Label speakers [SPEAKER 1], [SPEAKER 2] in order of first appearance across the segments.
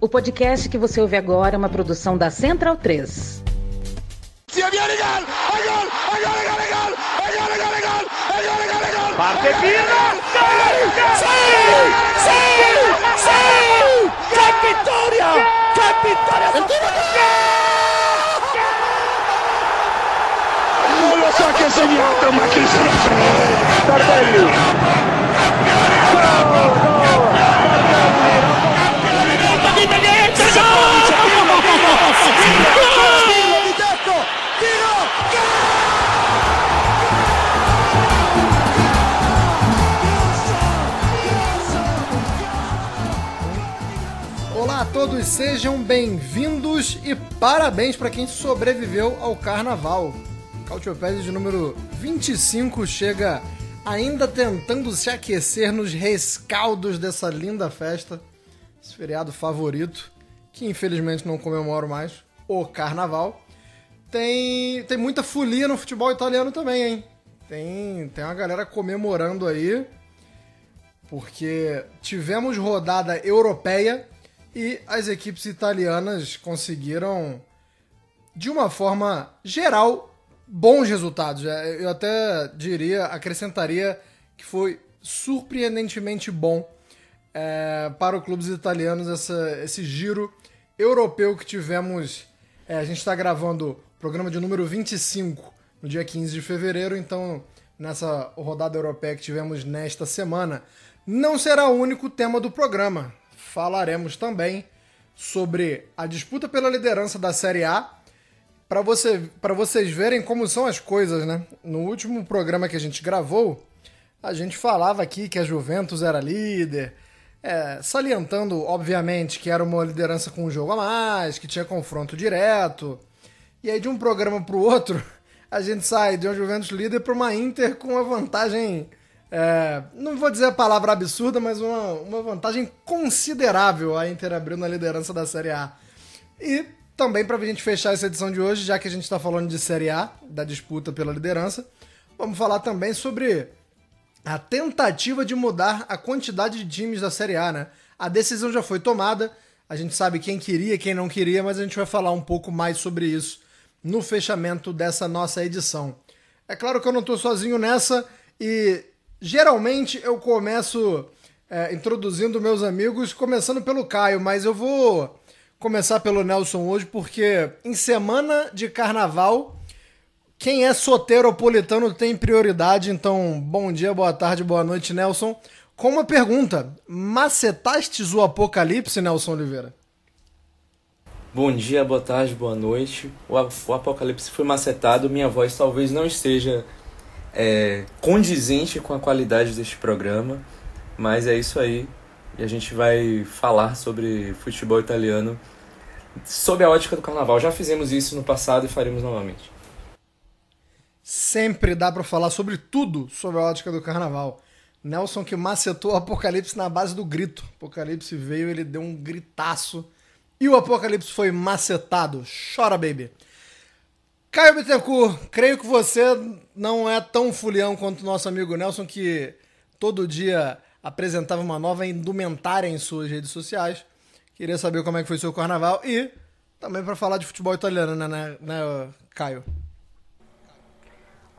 [SPEAKER 1] O podcast que você ouve agora é uma produção da Central 3.
[SPEAKER 2] Parte Pirlo! Sì! Sì! Sì! Che vittoria! Che vittoria!
[SPEAKER 3] Non
[SPEAKER 4] Olá a todos, sejam bem-vindos e parabéns para quem sobreviveu ao carnaval. Cautiopédia de número 25 chega ainda tentando se aquecer nos rescaldos dessa linda festa, esse feriado favorito, que infelizmente não comemoro mais, o carnaval. Tem, tem muita folia no futebol italiano também, hein? Tem, tem uma galera comemorando aí, porque tivemos rodada europeia e as equipes italianas conseguiram, de uma forma geral, bons resultados. É, Eu até diria, acrescentaria que foi surpreendentemente bom é, para os clubes italianos essa, esse giro europeu que tivemos. É, a gente está gravando o programa de número 25 no dia 15 de fevereiro, então nessa rodada europeia que tivemos nesta semana, não será o único tema do programa. Falaremos também sobre a disputa pela liderança da Série A para você, vocês verem como são as coisas, né? No último programa que a gente gravou, a gente falava aqui que a Juventus era líder, é, salientando, obviamente, que era uma liderança com um jogo a mais, que tinha confronto direto. E aí, de um programa para o outro, a gente sai de uma Juventus líder para uma Inter com uma vantagem. é, não vou dizer a palavra absurda, mas uma, uma vantagem considerável a Inter abriu na liderança da Série A. E também para a gente fechar essa edição de hoje, já que a gente está falando de Série A, da disputa pela liderança, vamos falar também sobre a tentativa de mudar a quantidade de times da Série A, né? A decisão já foi tomada, a gente sabe quem queria, quem não queria, mas a gente vai falar um pouco mais sobre isso no fechamento dessa nossa edição. É claro que eu não estou sozinho nessa e geralmente eu começo é, introduzindo meus amigos, começando pelo Caio, mas eu vou começar pelo Nelson hoje porque em semana de carnaval quem é soteropolitano tem prioridade, então bom dia, boa tarde, boa noite, Nelson. Com uma pergunta: macetastes o apocalipse, Nelson Oliveira?
[SPEAKER 5] Bom dia, boa tarde, boa noite. O, o Apocalipse foi macetado. Minha voz talvez não esteja é, condizente com a qualidade deste programa, mas é isso aí. E a gente vai falar sobre futebol italiano sob a ótica do carnaval. Já fizemos isso no passado e faremos novamente.
[SPEAKER 4] Sempre dá pra falar sobre tudo sobre a ótica do carnaval. Nelson que macetou o Apocalipse na base do grito. O Apocalipse veio, ele deu um gritaço. E o Apocalipse foi macetado. Chora, baby. Caio Bittencourt, creio que você não é tão fulião quanto nosso amigo Nelson, que todo dia apresentava uma nova indumentária em suas redes sociais. Queria saber como é que foi seu carnaval e também para falar de futebol italiano, né, né, né, Caio?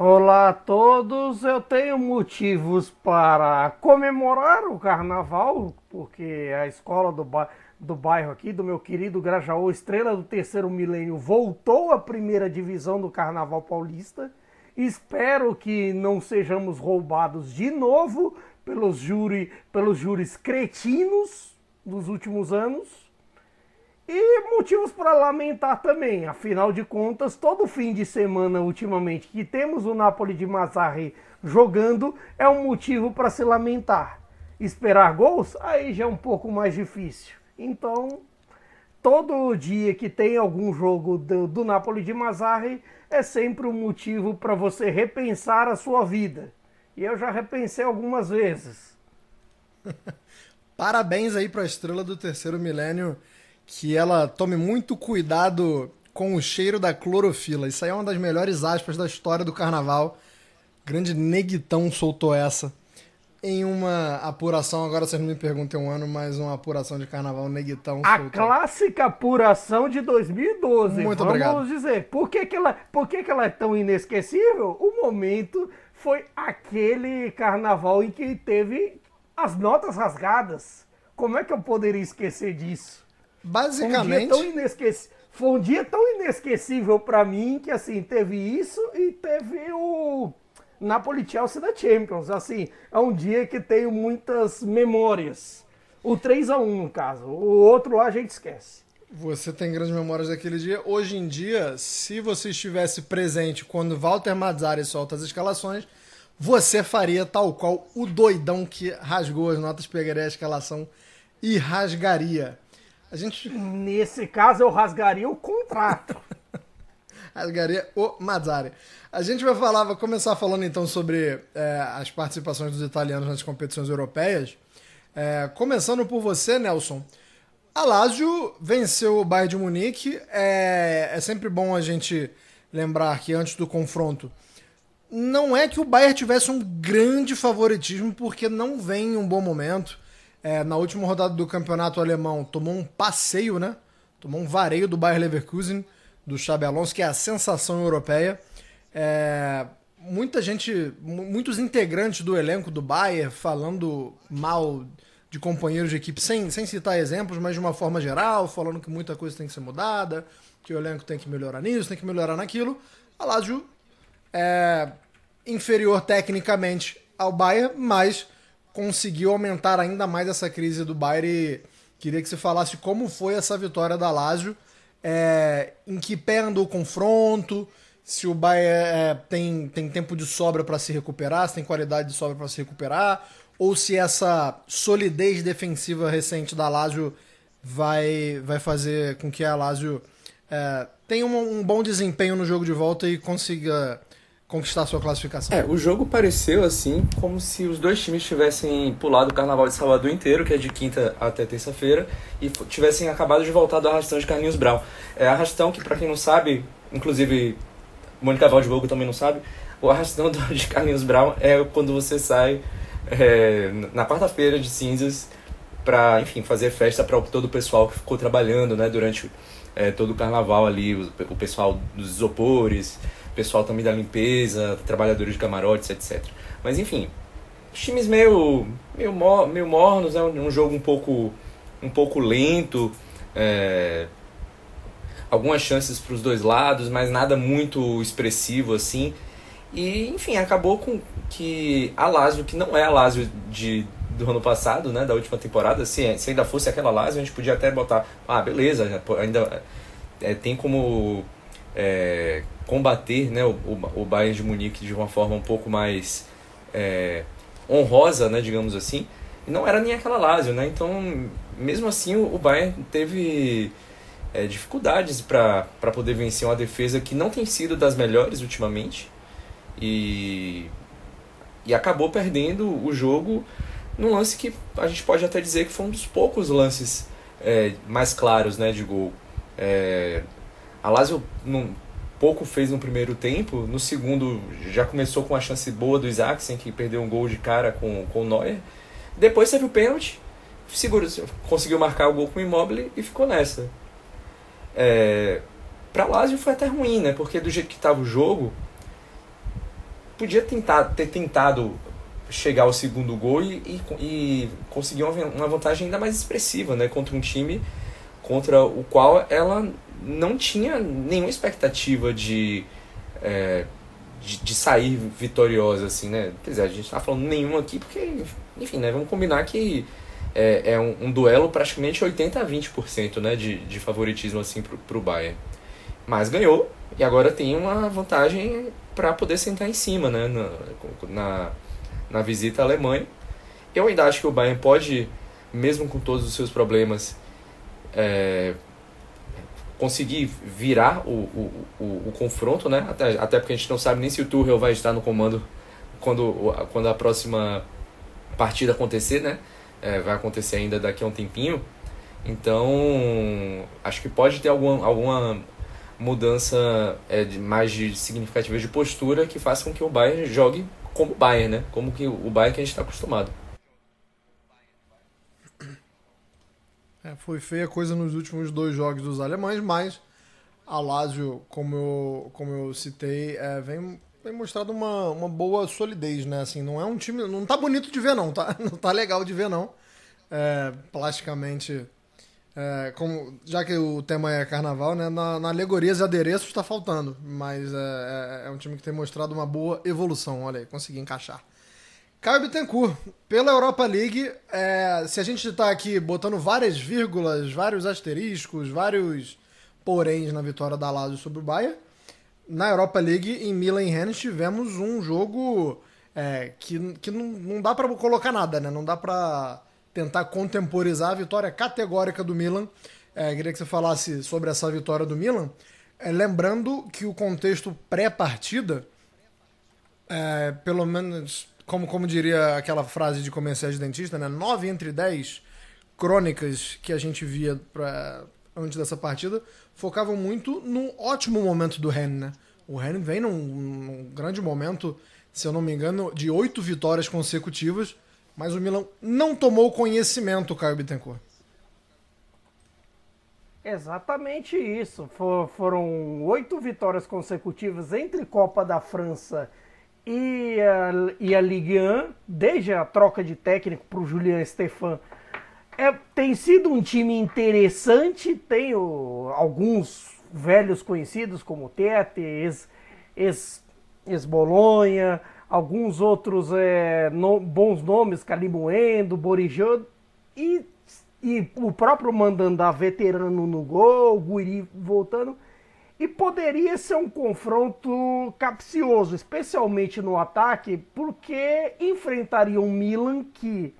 [SPEAKER 6] Olá a todos, eu tenho motivos para comemorar o carnaval, porque a escola do, ba do bairro aqui, do meu querido Grajaú, estrela do terceiro milênio, voltou à primeira divisão do carnaval paulista. Espero que não sejamos roubados de novo pelos, júri, pelos júris cretinos dos últimos anos. E motivos para lamentar também, afinal de contas, todo fim de semana ultimamente que temos o Napoli de Mazzarri jogando é um motivo para se lamentar. Esperar gols, aí já é um pouco mais difícil. Então, todo dia que tem algum jogo do, do Napoli de Mazzarri é sempre um motivo para você repensar a sua vida. E eu já repensei algumas vezes.
[SPEAKER 4] Parabéns aí para a estrela do terceiro milênio, que ela tome muito cuidado com o cheiro da clorofila. Isso aí é uma das melhores aspas da história do carnaval. Grande Neguitão soltou essa. em uma apuração, agora vocês não me perguntem um ano, mas uma apuração de carnaval neguitão.
[SPEAKER 6] A
[SPEAKER 4] solto.
[SPEAKER 6] clássica apuração de 2012.
[SPEAKER 4] Muito
[SPEAKER 6] Vamos
[SPEAKER 4] obrigado.
[SPEAKER 6] dizer, por que, que, ela, por que, que ela é tão inesquecível? O momento foi aquele carnaval em que teve as notas rasgadas. Como é que eu poderia esquecer disso? Foi um dia
[SPEAKER 4] Basicamente,
[SPEAKER 6] tão inesquecível. Foi um dia tão inesquecível pra mim que assim, teve isso e teve o Napoli Chelsea da Champions. Assim, é um dia que tenho muitas memórias. O 3 a 1 no caso. O outro lá a gente esquece.
[SPEAKER 4] você tem grandes memórias daquele dia. Hoje em dia, se você estivesse presente quando Walter Mazzari solta as escalações, você faria tal qual o doidão que rasgou as notas, pegaria a escalação e rasgaria. A gente
[SPEAKER 6] Nesse caso eu rasgaria o contrato.
[SPEAKER 4] rasgaria o Mazzari. A gente vai falar, vai começar falando então sobre é, as participações dos italianos nas competições europeias. É, começando por você, Nelson. A Lazio venceu o Bayern de Munique. É, é sempre bom a gente lembrar que antes do confronto, não é que o Bayern tivesse um grande favoritismo, porque não vem em um bom momento. É, na última rodada do campeonato alemão, tomou um passeio, né? Tomou um vareio do Bayern Leverkusen, do Xabi Alonso, que é a sensação europeia. É, muita gente, mu- muitos integrantes do elenco do Bayern falando mal de companheiros de equipe, sem, sem citar exemplos, mas de uma forma geral, falando que muita coisa tem que ser mudada, que o elenco tem que melhorar nisso, tem que melhorar naquilo. A Lazio é inferior tecnicamente ao Bayern, mas conseguiu aumentar ainda mais essa crise do Bayern queria que você falasse como foi essa vitória da Lazio, é, em que pé andou o confronto, se o Bayern é, tem, tem tempo de sobra para se recuperar, se tem qualidade de sobra para se recuperar, ou se essa solidez defensiva recente da Lazio vai, vai fazer com que a Lazio é, tenha um, um bom desempenho no jogo de volta e consiga conquistar sua classificação.
[SPEAKER 5] É, o jogo pareceu assim como se os dois times tivessem pulado o Carnaval de Salvador inteiro, que é de quinta até terça-feira, e tivessem acabado de voltar do arrastão de Carlinhos Brown. É arrastão que, pra quem não sabe, inclusive Mônica Valdebogo também não sabe, o arrastão de Carlinhos Brown é quando você sai é, na quarta-feira de cinzas pra, enfim, fazer festa para todo o pessoal que ficou trabalhando, né, durante é, todo o carnaval ali, o, o pessoal dos isopores, pessoal também da limpeza, trabalhadores de camarotes, etc. Mas enfim, times meio meio, meio mornos, é um, um jogo um pouco um pouco lento, é, algumas chances para os dois lados, mas nada muito expressivo assim. E enfim, acabou com que a Lazio, que não é a Lazio de do ano passado, né, da última temporada, se, se ainda fosse aquela Lazio, a gente podia até botar, ah, beleza, ainda é, tem como é, combater, né, o, o, Bayern de Munique de uma forma um pouco mais é, honrosa, né, digamos assim. E não era nem aquela Lazio, né? Então, mesmo assim, o, o Bayern teve é, dificuldades para poder vencer uma defesa que não tem sido das melhores ultimamente e, e acabou perdendo o jogo num lance que a gente pode até dizer que foi um dos poucos lances é, mais claros né, de gol. É, a Lazio pouco fez no primeiro tempo, no segundo já começou com a chance boa do Isaacsen, que perdeu um gol de cara com, com o Neuer. Depois teve o pênalti, segurou, conseguiu marcar o gol com o Immobile e ficou nessa. É, pra Lazio foi até ruim, né? Porque do jeito que estava o jogo, podia tentar, ter tentado chegar ao segundo gol e, e, e conseguir uma, uma vantagem ainda mais expressiva, né? Contra um time contra o qual ela não tinha nenhuma expectativa de, é, de, de, sair vitoriosa, assim, né? Quer dizer, a gente tá falando nenhuma aqui porque, enfim, né? Vamos combinar que é, é um, um, duelo praticamente 80 a 20% né? de, de favoritismo, assim, pro, pro Bayern. Mas ganhou e agora tem uma vantagem para poder sentar em cima, né? Na, na, na visita à Alemanha. Eu ainda acho que o Bayern pode, mesmo com todos os seus problemas, é, conseguir virar o, o, o, o, confronto, né? Até, até porque a gente não sabe nem se o Tuchel vai estar no comando quando, quando a próxima partida acontecer, né? É, vai acontecer ainda daqui a um tempinho. Então, acho que pode ter alguma, alguma mudança é, de, mais de significativa de postura que faça com que o Bayern jogue como o Bayern, né? Como que o Bayern que a gente está acostumado.
[SPEAKER 4] É, foi feia coisa nos últimos dois jogos dos alemães, mas a Lazio, como eu, como eu citei, é, vem, vem mostrado uma, uma boa solidez, né? Assim, não é um time. Não tá bonito de ver, não, tá? Não tá legal de ver, não. É, plasticamente. É, como, já que o tema é carnaval, né? Na, na alegorias e adereços está faltando. Mas é, é, é, um time que tem mostrado uma boa evolução. Olha aí, consegui encaixar. Caio Bittencourt, pela Europa League, é, se a gente está aqui botando várias vírgulas, vários asteriscos, vários poréns na vitória da Lazio sobre o Bayern, na Europa League, em Milan e Rennes, tivemos um jogo é, que, que não, não dá para colocar nada, né? Não dá para tentar contemporizar a vitória categórica do Milan. É, queria que você falasse sobre essa vitória do Milan. É, lembrando que o contexto pré-partida, é, pelo menos, como, como diria aquela frase de comercial de dentista, né? 9 entre 10 crônicas que a gente via pra, antes dessa partida focavam muito no ótimo momento do Ren, né? O Ren vem num, num grande momento, se eu não me engano, de oito vitórias consecutivas mas o Milan não tomou conhecimento, Caio Bittencourt.
[SPEAKER 6] Exatamente isso. For, foram oito vitórias consecutivas entre Copa da França e a, e a Ligue 1, desde a troca de técnico para o Julian Stefan. É, tem sido um time interessante, tem o, alguns velhos conhecidos como Tete, ex-Bolonha, ex, ex alguns outros é, no, bons nomes, Calimuendo, Borijô e, e o próprio Mandandá veterano no gol, Guiri voltando. E poderia ser um confronto capcioso, especialmente no ataque, porque enfrentaria um Milan que,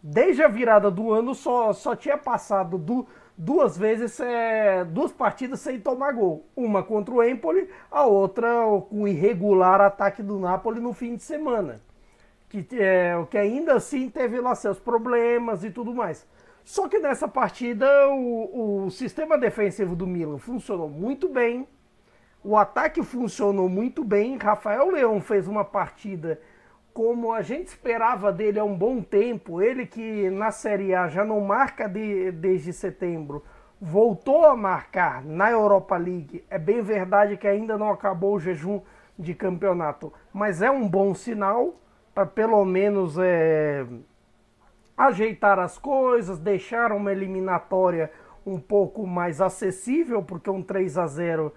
[SPEAKER 6] desde a virada do ano, só, só tinha passado do, duas vezes, é, duas partidas sem tomar gol. Uma contra o Empoli, a outra com o irregular ataque do Napoli no fim de semana. Que, é, que ainda assim teve lá seus problemas e tudo mais. Só que nessa partida o, o sistema defensivo do Milan funcionou muito bem. O ataque funcionou muito bem. Rafael Leão fez uma partida como a gente esperava dele há um bom tempo, ele que na Série A já não marca de, desde setembro, voltou a marcar na Europa League. É bem verdade que ainda não acabou o jejum de campeonato, mas é um bom sinal para pelo menos é, ajeitar as coisas, deixar uma eliminatória um pouco mais acessível, porque um 3 a 0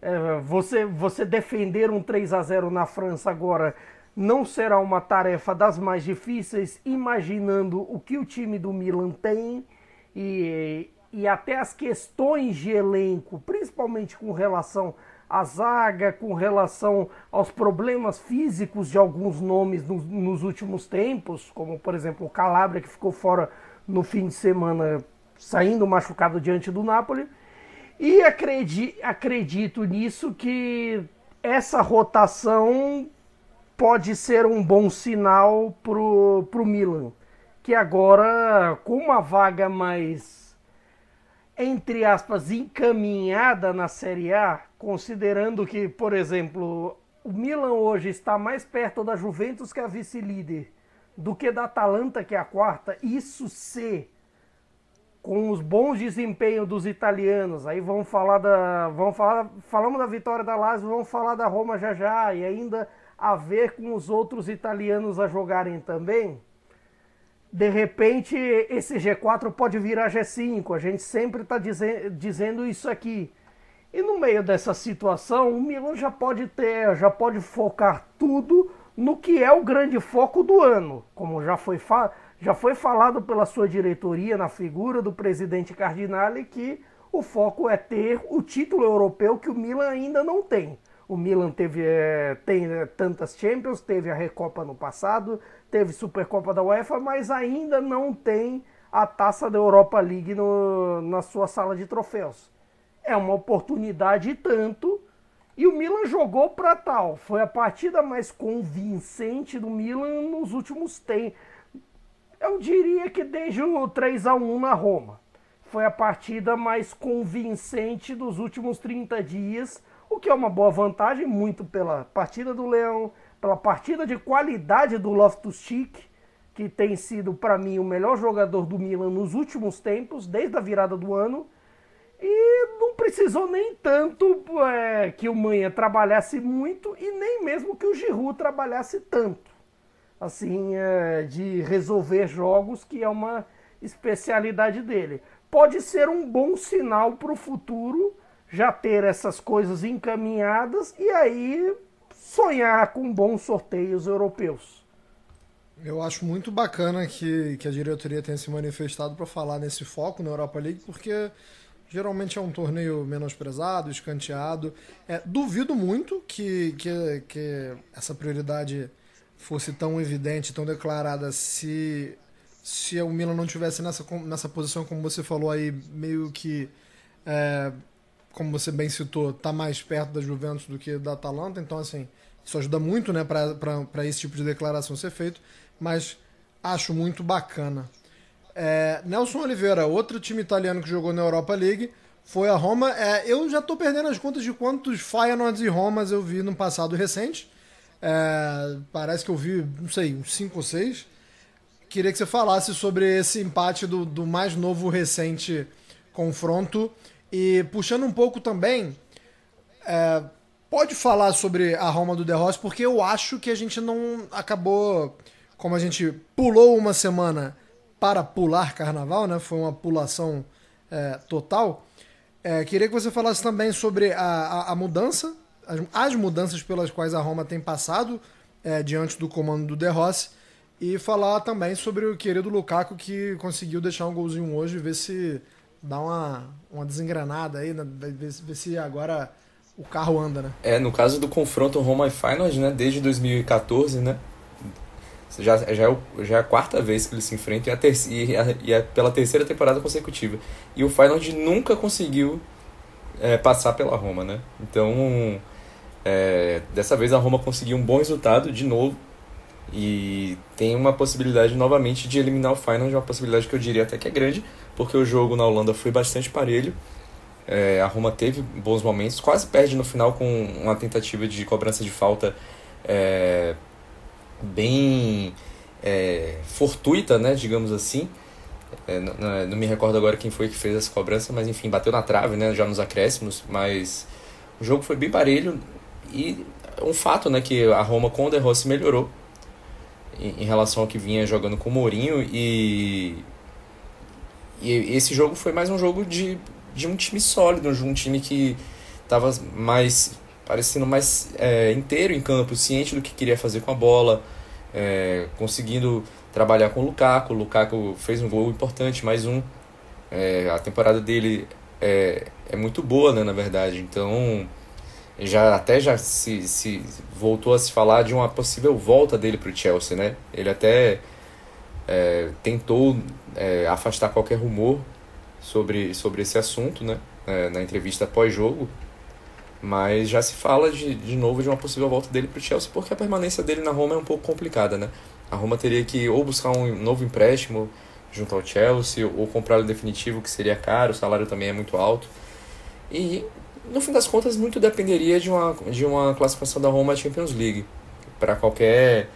[SPEAKER 6] é, você, você defender um 3 a 0 na França agora não será uma tarefa das mais difíceis, imaginando o que o time do Milan tem. E, e até as questões de elenco, principalmente com relação à zaga, com relação aos problemas físicos de alguns nomes nos, nos últimos tempos, como por exemplo o Calabria, que ficou fora no fim de semana, saindo machucado diante do Napoli. E acredito, acredito nisso que essa rotação pode ser um bom sinal pro, pro Milan, que agora com uma vaga mais entre aspas encaminhada na Série A, considerando que, por exemplo, o Milan hoje está mais perto da Juventus que é a vice-líder do que da Atalanta que é a quarta, isso se com os bons desempenhos dos italianos, aí vamos falar da, vamos falar, falamos da vitória da Lazio, vamos falar da Roma já já e ainda a ver com os outros italianos a jogarem também, de repente esse G4 pode virar G5. A gente sempre está dize dizendo isso aqui. E no meio dessa situação, o Milan já pode ter, já pode focar tudo no que é o grande foco do ano, como já foi, já foi falado pela sua diretoria na figura do presidente Cardinale que o foco é ter o título europeu que o Milan ainda não tem. O Milan teve é, tem é, tantas Champions, teve a Recopa no passado, teve Supercopa da UEFA, mas ainda não tem a taça da Europa League no, na sua sala de troféus. É uma oportunidade tanto. E o Milan jogou para tal. Foi a partida mais convincente do Milan nos últimos tempos. Eu diria que desde o 3 a 1 na Roma. Foi a partida mais convincente dos últimos 30 dias o que é uma boa vantagem, muito pela partida do Leão, pela partida de qualidade do Loftus-Cheek, que tem sido para mim o melhor jogador do Milan nos últimos tempos, desde a virada do ano. E não precisou nem tanto é, que o Manha trabalhasse muito e nem mesmo que o Giroud trabalhasse tanto. Assim, é, de resolver jogos, que é uma especialidade dele. Pode ser um bom sinal para o futuro já ter essas coisas encaminhadas e aí sonhar com bons sorteios europeus.
[SPEAKER 4] Eu acho muito bacana que, que a diretoria tenha se manifestado para falar nesse foco na Europa League, porque geralmente é um torneio menosprezado, escanteado. É, duvido muito que, que, que essa prioridade fosse tão evidente, tão declarada, se, se o Milan não tivesse nessa, nessa posição, como você falou aí, meio que é, como você bem citou, está mais perto da Juventus do que da Atalanta, então assim, isso ajuda muito né, para esse tipo de declaração ser feito, mas acho muito bacana. É, Nelson Oliveira, outro time italiano que jogou na Europa League, foi a Roma. É, eu já estou perdendo as contas de quantos Feyenoord e Romas eu vi no passado recente. É, parece que eu vi, não sei, uns 5 ou 6. Queria que você falasse sobre esse empate do, do mais novo recente confronto e puxando um pouco também, é, pode falar sobre a Roma do De Rossi, porque eu acho que a gente não acabou, como a gente pulou uma semana para pular carnaval, né? Foi uma pulação é, total. É, queria que você falasse também sobre a, a, a mudança, as, as, mudanças pelas quais a Roma tem passado é, diante do comando do De Rossi e falar também sobre o querido Lukaku que conseguiu deixar um golzinho hoje, ver se dar uma, uma desengranada aí, né? ver, ver se agora o carro anda, né?
[SPEAKER 5] É, no caso do confronto Roma e Feyenoord, né, desde 2014, né, já, já, é, o, já é a quarta vez que eles se enfrentam e, a ter, e, a, e pela terceira temporada consecutiva. E o Feyenoord nunca conseguiu é, passar pela Roma, né? Então, é, dessa vez a Roma conseguiu um bom resultado de novo e tem uma possibilidade novamente de eliminar o Feyenoord, uma possibilidade que eu diria até que é grande, porque o jogo na Holanda foi bastante parelho. É, a Roma teve bons momentos, quase perde no final com uma tentativa de cobrança de falta é, bem é, fortuita, né, digamos assim. É, não, não, me recordo agora quem foi que fez essa cobrança, mas enfim, bateu na trave, né, já nos acréscimos. Mas o jogo foi bem parelho e um fato, né, que a Roma com o De Rossi melhorou em, em relação ao que vinha jogando com o Mourinho e e esse jogo foi mais um jogo de, de um time sólido, um time que estava mais parecendo mais é, inteiro em campo, ciente do que queria fazer com a bola, é, conseguindo trabalhar com o Lukaku. O Lukaku fez um gol importante, mais um. É, a temporada dele é, é muito boa, né, na verdade. Então, já até já se, se voltou a se falar de uma possível volta dele para o Chelsea, né? Ele até é, tentou é, afastar qualquer rumor sobre, sobre esse assunto né, é, na entrevista pós-jogo, mas já se fala de, de novo de uma possível volta dele para o Chelsea, porque a permanência dele na Roma é um pouco complicada. Né? A Roma teria que ou buscar um novo empréstimo junto ao Chelsea, ou comprar o definitivo, que seria caro, o salário também é muito alto. E no fim das contas, muito dependeria de uma, de uma classificação da Roma à Champions League para qualquer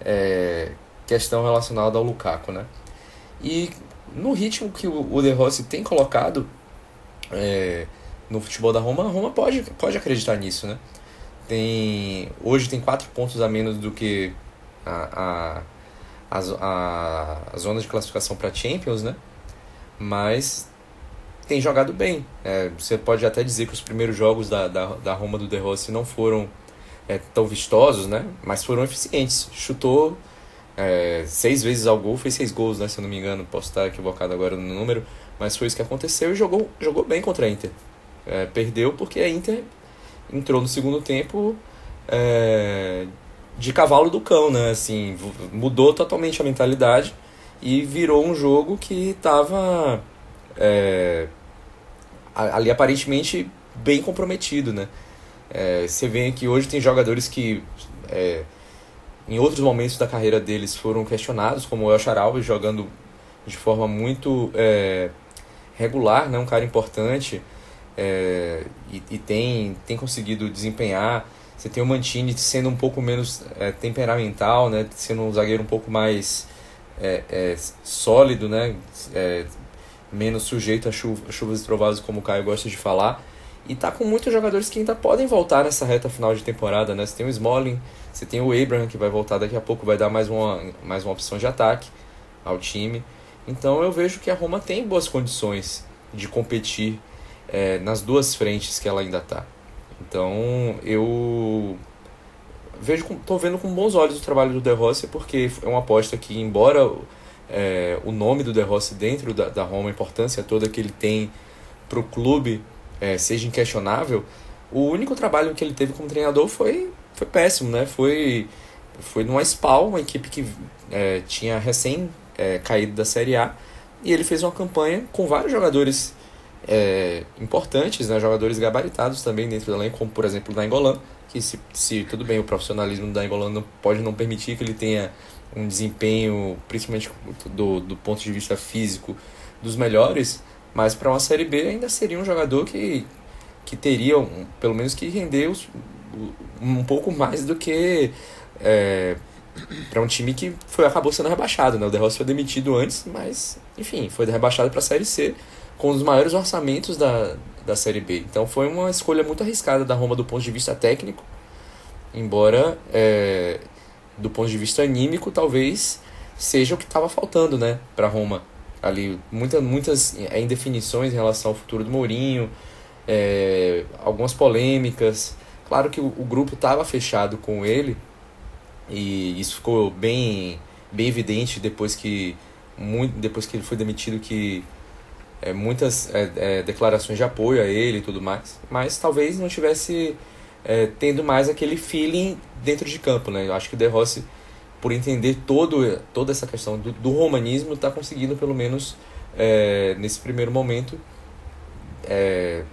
[SPEAKER 5] é, questão relacionada ao Lukaku, né? E no ritmo que o De Rossi tem colocado é, no futebol da Roma, a Roma pode, pode acreditar nisso, né? Tem, hoje tem quatro pontos a menos do que a, a, a, a zona de classificação para Champions, né? Mas tem jogado bem. É, você pode até dizer que os primeiros jogos da, da, da Roma do De Rossi não foram é, tão vistosos, né? Mas foram eficientes. Chutou é, seis vezes ao gol, fez seis gols, né, se eu não me engano, posso estar equivocado agora no número, mas foi isso que aconteceu e jogou, jogou bem contra a Inter. É, perdeu porque a Inter entrou no segundo tempo é, de cavalo do cão, né, assim, mudou totalmente a mentalidade e virou um jogo que estava é, ali aparentemente bem comprometido, né. É, você vê que hoje tem jogadores que é, em outros momentos da carreira deles foram questionados, como o El Charaui jogando de forma muito é, regular, né? um cara importante é, e, e, tem, tem conseguido desempenhar Você tem o Mantini sendo um pouco menos é, temperamental, né? Sendo um zagueiro um pouco mais é, é, sólido, né? É, menos sujeito a, chuva, chuvas e trovadas, como o Caio gosta de falar. E tá com muitos jogadores que ainda podem voltar nessa reta final de temporada, né? Você tem o Smalling, você tem o Abraham que vai voltar daqui a pouco, vai dar mais uma, mais uma opção de ataque ao time. Então eu vejo que a Roma tem boas condições de competir é, nas duas frentes que ela ainda está. Então eu vejo, tô vendo com bons olhos o trabalho do De Rossi porque é uma aposta que embora é, o nome do De Rossi dentro da, da Roma, a importância toda que ele tem para o clube é, seja inquestionável, o único trabalho que ele teve como treinador foi, foi péssimo, né? Foi, foi numa SPAL, uma equipe que é, tinha recém é, caído da Série A, e ele fez uma campanha com vários jogadores é, importantes, né, jogadores gabaritados também dentro do elenco, como por exemplo o Nainggolan, que se, se tudo bem o profissionalismo do Nainggolan não pode não permitir que ele tenha um desempenho, principalmente do, do ponto de vista físico, dos melhores, mas para uma Série B ainda seria um jogador que, que teria um, pelo menos que render os, um pouco mais do que é, para um time que foi acabou sendo rebaixado, né? O De Rossi foi demitido antes, mas enfim, foi rebaixado para a Série C com os maiores orçamentos da, da Série B. Então foi uma escolha muito arriscada da Roma do ponto de vista técnico, embora é, do ponto de vista anímico talvez seja o que estava faltando, né, para Roma ali muita, muitas é, indefinições em relação ao futuro do Mourinho, é, algumas polêmicas. Claro que o, o grupo estava fechado com ele e isso ficou bem bem evidente depois que muito depois que ele foi demitido que é, muitas é, é, declarações de apoio a ele e tudo mais, mas talvez não tivesse é, tendo mais aquele feeling dentro de campo, né? Eu acho que o De Rossi, por entender todo, toda essa questão do, do romanismo, está conseguindo, pelo menos é, nesse primeiro momento, é,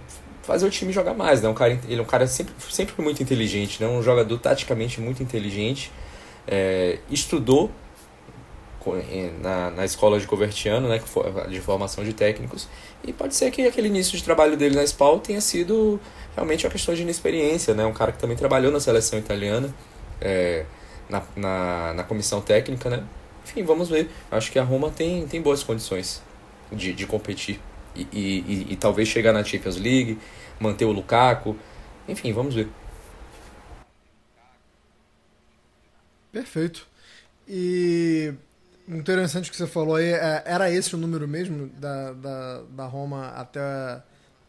[SPEAKER 5] fazer o time jogar mais, né? Um cara, ele é um cara sempre, sempre muito inteligente, né? Um jogador taticamente muito inteligente, estudou na, na escola de Covertiano, né, de formação de técnicos, e pode ser que aquele início de trabalho dele na SPAL tenha sido realmente uma questão de inexperiência, né, um cara que também trabalhou na seleção italiana, é, na, na, na comissão técnica, né, enfim, vamos ver, acho que a Roma tem, tem boas condições de, de competir e, e, e, talvez chegar na Champions League, manter o Lukaku, enfim, vamos ver.
[SPEAKER 4] Perfeito. E Interessante que você falou aí, é, era esse o número mesmo da, da, da Roma até,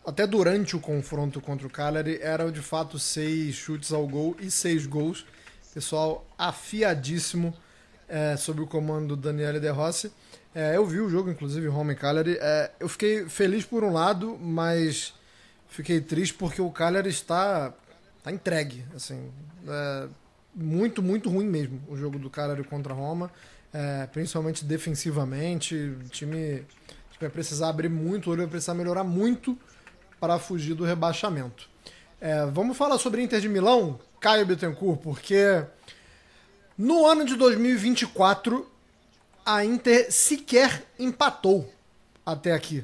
[SPEAKER 4] até durante o confronto contra o Cagliari, era de fato seis chutes ao gol e seis gols. Pessoal afiadíssimo é, sob o comando do Daniele De Rossi. É, eu vi o jogo, inclusive, Roma e Cagliari. É, eu fiquei feliz por um lado, mas fiquei triste porque o Cagliari está, está entregue. Assim, é, muito, muito ruim mesmo o jogo do Cagliari contra Roma é, principalmente defensivamente. O time, vai precisar abrir muito, vai precisar melhorar muito para fugir do rebaixamento. É, vamos falar sobre Inter de Milão, Caio Bittencourt, porque no ano de 2024 a Inter sequer empatou até aqui.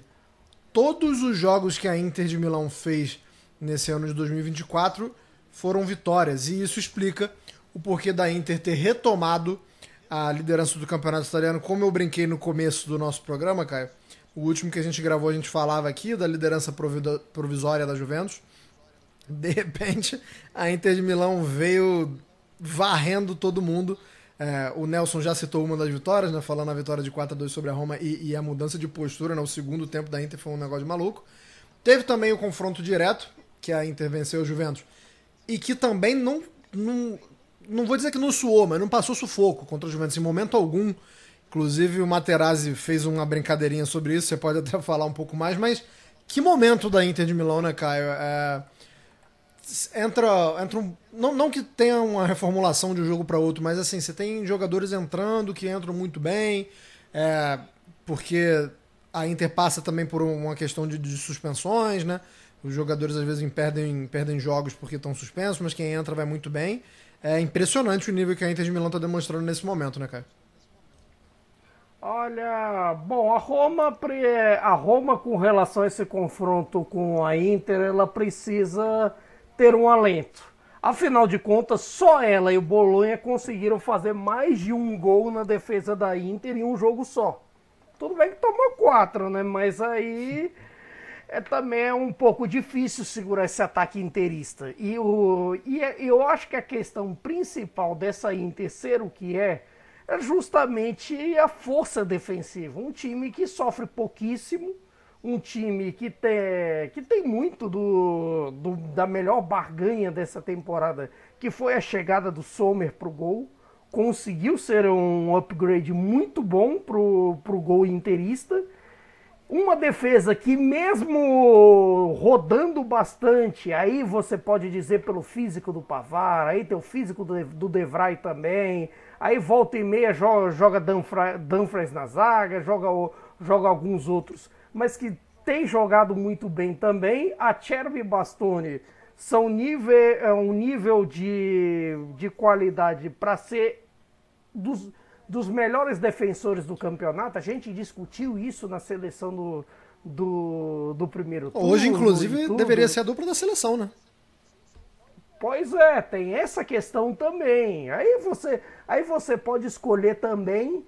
[SPEAKER 4] Todos os jogos que a Inter de Milão fez nesse ano de 2024 foram vitórias, e isso explica o porquê da Inter ter retomado a liderança do campeonato italiano, como eu brinquei no começo do nosso programa, Caio. O último que a gente gravou, a gente falava aqui da liderança provisória da Juventus. De repente, a Inter de Milão veio varrendo todo mundo. É, o Nelson já citou uma das vitórias, né, falando a vitória de 4 a 2 sobre a Roma e, e a mudança de postura. Né, o segundo tempo da Inter foi um negócio de maluco. Teve também o confronto direto, que a Inter venceu o Juventus, e que também não, não não vou dizer que não suou, mas não passou sufoco contra o Juventus em momento algum. Inclusive o Materazzi fez uma brincadeirinha sobre isso, você pode até falar um pouco mais, mas que momento da Inter de Milão, né, Caio? É, entra, entra um, não, não que tenha uma reformulação de um jogo para outro, mas assim, você tem jogadores entrando que entram muito bem, é, porque a Inter passa também por uma questão de, de suspensões, né? Os jogadores às vezes perdem, perdem jogos porque estão suspensos, mas quem entra vai muito bem é impressionante o nível que a Inter de Milão está demonstrando nesse momento, né, cara?
[SPEAKER 6] Olha, bom, a Roma, a Roma com relação a esse confronto com a Inter, ela precisa ter um alento. Afinal de contas, só ela e o Bolonha conseguiram fazer mais de um gol na defesa da Inter em um jogo só. Tudo bem que tomou quatro, né? Mas aí é também é um pouco difícil segurar esse ataque interista. E, o, e é, eu acho que a questão principal dessa Inter ser o que é, é justamente a força defensiva. Um time que sofre pouquíssimo, um time que tem, que tem muito do, do da melhor barganha dessa temporada, que foi a chegada do Sommer pro gol. Conseguiu ser um upgrade muito bom pro, pro gol interista uma defesa que mesmo rodando bastante, aí você pode dizer pelo físico do Pavar, aí tem o físico do, Devray também, aí volta e meia joga, joga Danfries na zaga, joga, joga alguns outros, mas que tem jogado muito bem também. A Cherby e Bastoni são nível, é um nível de, de qualidade para ser dos dos melhores defensores do campeonato. A gente discutiu isso na seleção do, do, do primeiro turno.
[SPEAKER 4] Hoje, inclusive, deveria ser a dupla da seleção, né?
[SPEAKER 6] Pois é, tem essa questão também. Aí você, aí você pode escolher também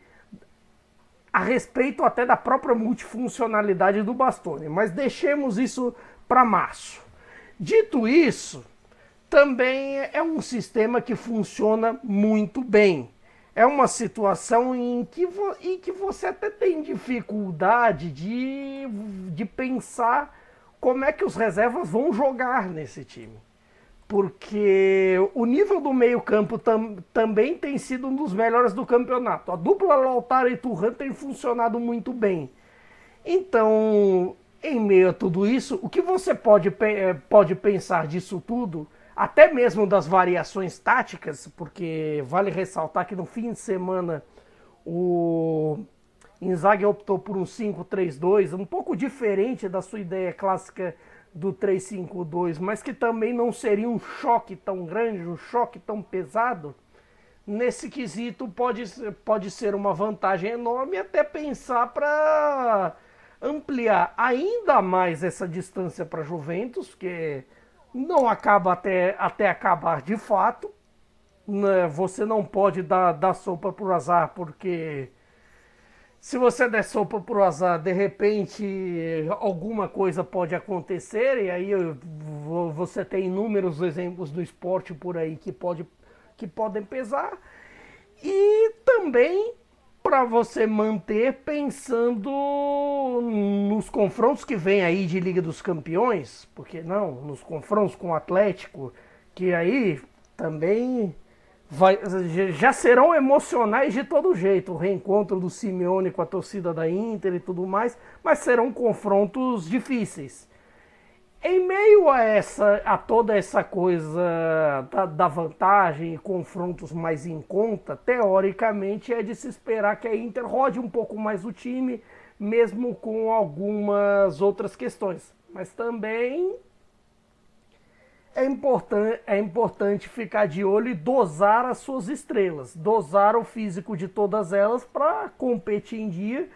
[SPEAKER 6] a respeito até da própria multifuncionalidade do Bastone, mas deixemos isso para março. Dito isso, também é um sistema que funciona muito bem é uma situação em que, em que você até tem dificuldade de, de pensar como é que os reservas vão jogar nesse time. Porque o nível do meio-campo tam, também tem sido um dos melhores do campeonato. A dupla Lautaro e Turran tem funcionado muito bem. Então, em meio a tudo isso, o que você pode, eh, pode pensar disso tudo até mesmo das variações táticas, porque vale ressaltar que no fim de semana o Inzaghi optou por um 5-3-2, um pouco diferente da sua ideia clássica do 3-5-2, mas que também não seria um choque tão grande, um choque tão pesado. Nesse quesito pode, pode ser uma vantagem enorme até pensar para ampliar ainda mais essa distância para Juventus, porque não acaba até, até acabar de fato. Né? Você não pode dar, dar sopa pro azar, porque se você der sopa pro azar, de repente alguma coisa pode acontecer, e aí você tem inúmeros exemplos do esporte por aí que, pode, que podem pesar. E também para você manter pensando nos confrontos que vem aí de Liga dos Campeões, porque não, nos confrontos com o Atlético, que aí também vai, já serão emocionais de todo jeito, o reencontro do Simeone com a torcida da Inter e tudo mais, mas serão confrontos difíceis. Em meio a essa, a toda essa coisa da, da, vantagem e confrontos mais em conta, teoricamente é de se esperar que a Inter rode um pouco mais o time, mesmo com algumas outras questões. Mas também é, important, é importante ficar de olho e dosar as suas estrelas, dosar o físico de todas elas para competir em dia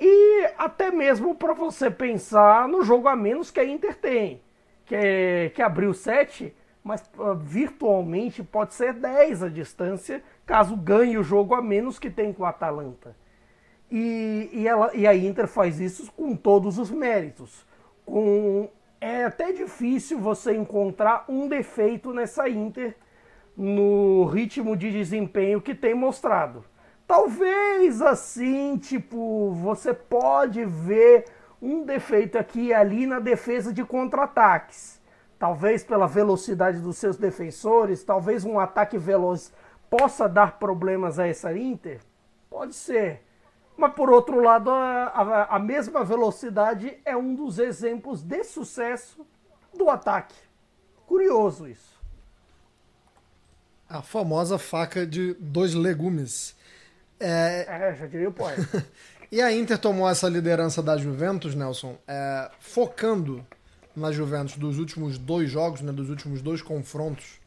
[SPEAKER 6] e até mesmo para você pensar no jogo a menos que a Inter tem, que, é, que abriu 7, mas uh, virtualmente pode ser 10 a distância, caso ganhe o jogo a menos que tem com a Atalanta. E, e, ela, e a Inter faz isso com todos os méritos. Com, é até difícil você encontrar um defeito nessa Inter no ritmo de desempenho que tem mostrado. Talvez assim, tipo, você pode ver um defeito aqui e ali na defesa de contra-ataques. Talvez pela velocidade dos seus defensores, talvez um ataque veloz possa dar problemas a essa Inter. Pode ser. Mas por outro lado, a, a, a mesma velocidade é um dos exemplos de sucesso do ataque. Curioso isso.
[SPEAKER 4] A famosa faca de dois legumes.
[SPEAKER 6] É, é já diria o poeta.
[SPEAKER 4] e a Inter tomou essa liderança da Juventus, Nelson, é, focando na Juventus dos últimos dois jogos, né, dos últimos dois confrontos,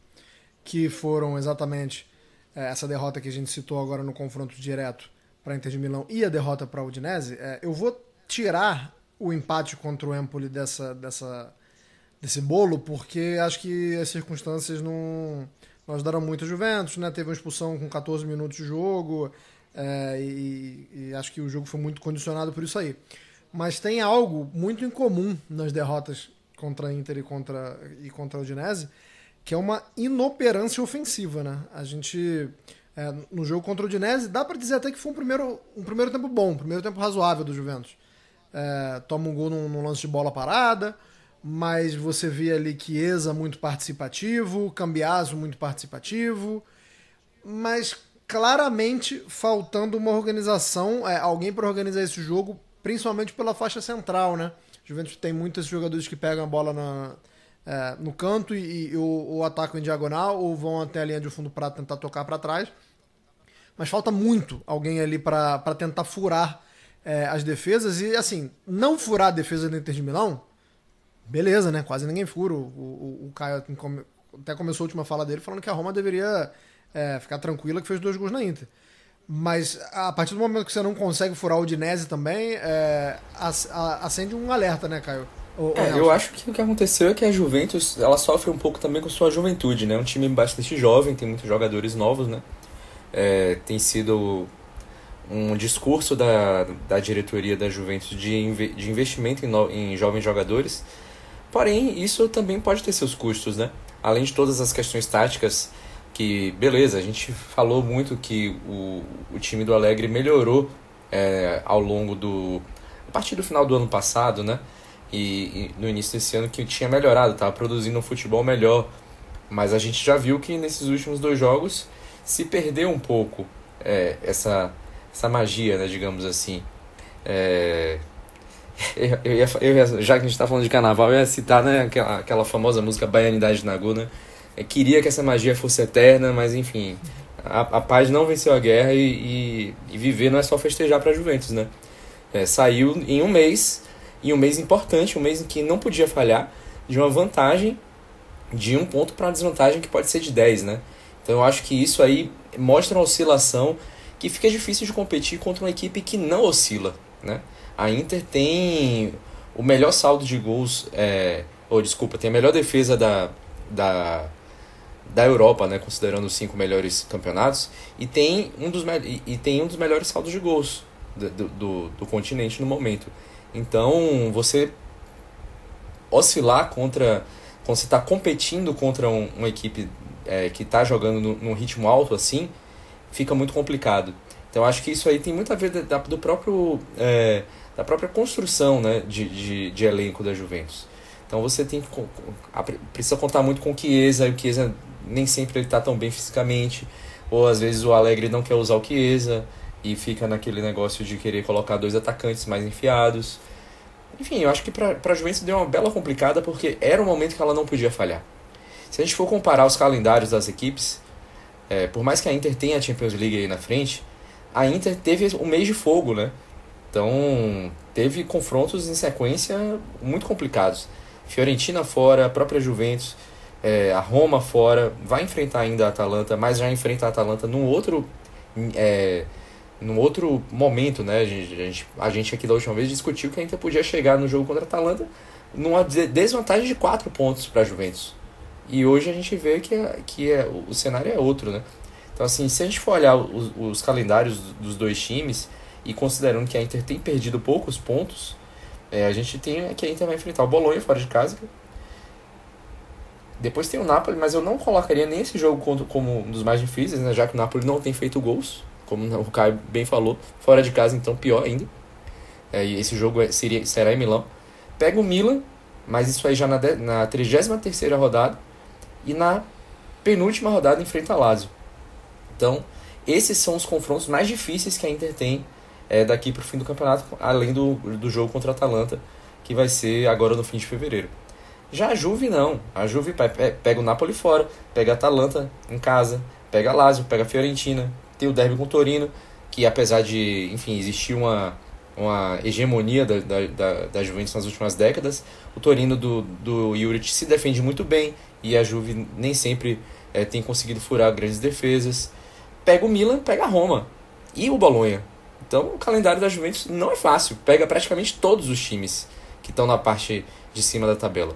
[SPEAKER 4] que foram exatamente é, essa derrota que a gente citou agora no confronto direto para a Inter de Milão e a derrota para a Udinese. É, eu vou tirar o empate contra o Empoli dessa, dessa, desse bolo, porque acho que as circunstâncias não, não ajudaram muito o Juventus, né? Teve uma expulsão com 14 minutos de jogo é, e, e acho que o jogo foi muito condicionado por isso aí. Mas tem algo muito incomum nas derrotas contra a Inter e contra, e contra a Udinese, que é uma inoperância ofensiva, né? A gente, é, no jogo contra o Udinese, dá para dizer até que foi um primeiro, um primeiro tempo bom, um primeiro tempo razoável do Juventus. É, toma um gol num, lance de bola parada, mas você vê ali Chiesa muito participativo, Cambiaso muito participativo, mas claramente faltando uma organização, é, alguém para organizar esse jogo, principalmente pela faixa central, né? Juventus tem muitos jogadores que pegam a bola na, é, no canto e, e ou, ou, atacam em diagonal ou vão até a linha de fundo para tentar tocar para trás. Mas falta muito alguém ali para tentar furar é, as defesas. E assim, não furar a defesa do Inter de Milão, beleza, né? Quase ninguém fura. O, o, o Caio até começou a última fala dele falando que a Roma deveria é, ficar tranquila que fez dois gols na Inter. Mas a partir do momento que você não consegue furar o Udinese também, é, acende um alerta, né, Caio?
[SPEAKER 5] É, eu acho que o que aconteceu é que a Juventus ela sofre um pouco também com sua juventude, né? Um time bastante jovem, tem muitos jogadores novos, né? É, tem sido um discurso da, da diretoria da Juventus de, de investimento em, no, em jovens jogadores. Porém, isso também pode ter seus custos, né? Além de todas as questões táticas que, beleza, a gente falou muito que o, o time do Alegre melhorou é, ao longo do. a partir do final do ano passado, né? E, e no início desse ano que tinha melhorado, estava produzindo um futebol melhor. Mas a gente já viu que nesses últimos dois jogos se perdeu um pouco é, essa, essa magia, né, digamos assim. É, eu, ia, eu ia, já que a gente está falando de carnaval, eu ia citar né, aquela, aquela famosa música Baianidade Nagu, né? É, queria que essa magia fosse eterna, mas enfim, a, a paz não venceu a guerra e, e, e viver não é só festejar para Juventus, né? É, saiu em um mês, em um mês importante, um mês em que não podia falhar, de uma vantagem de um ponto para uma desvantagem que pode ser de 10, né? Então eu acho que isso aí mostra uma oscilação que fica difícil de competir contra uma equipe que não oscila, né? A Inter tem o melhor saldo de gols, é, ou desculpa, tem a melhor defesa da, da, da Europa, né, considerando os cinco melhores campeonatos, e tem um dos, e, tem um dos melhores saldos de gols do, do, do continente no momento. Então, você oscilar contra. Quando você está competindo contra um, uma equipe é, que está jogando no, num ritmo alto assim, fica muito complicado. Então, acho que isso aí tem muito a ver da, do próprio, é, da própria construção né, de, de, de elenco da Juventus. Então você tem que precisa contar muito com o Chiesa, e o Chiesa nem sempre ele está tão bem fisicamente, ou às vezes o Alegre não quer usar o Chiesa e fica naquele negócio de querer colocar dois atacantes mais enfiados. Enfim, eu acho que para a Juventus deu uma bela complicada porque era um momento que ela não podia falhar. Se a gente for comparar os calendários das equipes, é, por mais que a Inter tenha a Champions League aí na frente, a Inter teve um mês de fogo, né? Então, teve confrontos em sequência muito complicados. Fiorentina fora, a própria Juventus é, a Roma fora, vai enfrentar ainda a Atalanta, mas já enfrenta a Atalanta num outro, é, num outro momento, né? A gente, a gente aqui da última vez discutiu que a Inter podia chegar no jogo contra a Atalanta numa desvantagem de 4 pontos para a Juventus. E hoje a gente vê que, é, que é, o cenário é outro, né? Então, assim, se a gente for olhar os, os calendários dos dois times e considerando que a Inter tem perdido poucos pontos, é, a gente tem que a Inter vai enfrentar o Bolonha fora de casa, depois tem o Napoli, mas eu não colocaria nem esse jogo como um dos mais difíceis, né? Já que o Napoli não tem feito gols, como o Caio bem falou. Fora de casa, então, pior ainda. É, e esse jogo é, seria, será em Milão. Pega o Milan, mas isso aí já na, na 33 rodada. E na penúltima rodada enfrenta a Lazio. Então, esses são os confrontos mais difíceis que a Inter tem é, daqui para o fim do campeonato, além do, do jogo contra a Atalanta, que vai ser agora no fim de fevereiro. Já a Juve não. A Juve pega o Napoli fora, pega a Atalanta em casa, pega a Lazio, pega a Fiorentina, tem o derby com o Torino, que apesar de, enfim, existir uma, uma hegemonia da, da, da, da Juventus nas últimas décadas, o Torino do, do Juric se defende muito bem e a Juve nem sempre é, tem conseguido furar grandes defesas. Pega o Milan, pega a Roma e o Bolonha. Então o calendário da Juventus não é fácil, pega praticamente todos os times que estão na parte de cima da tabela.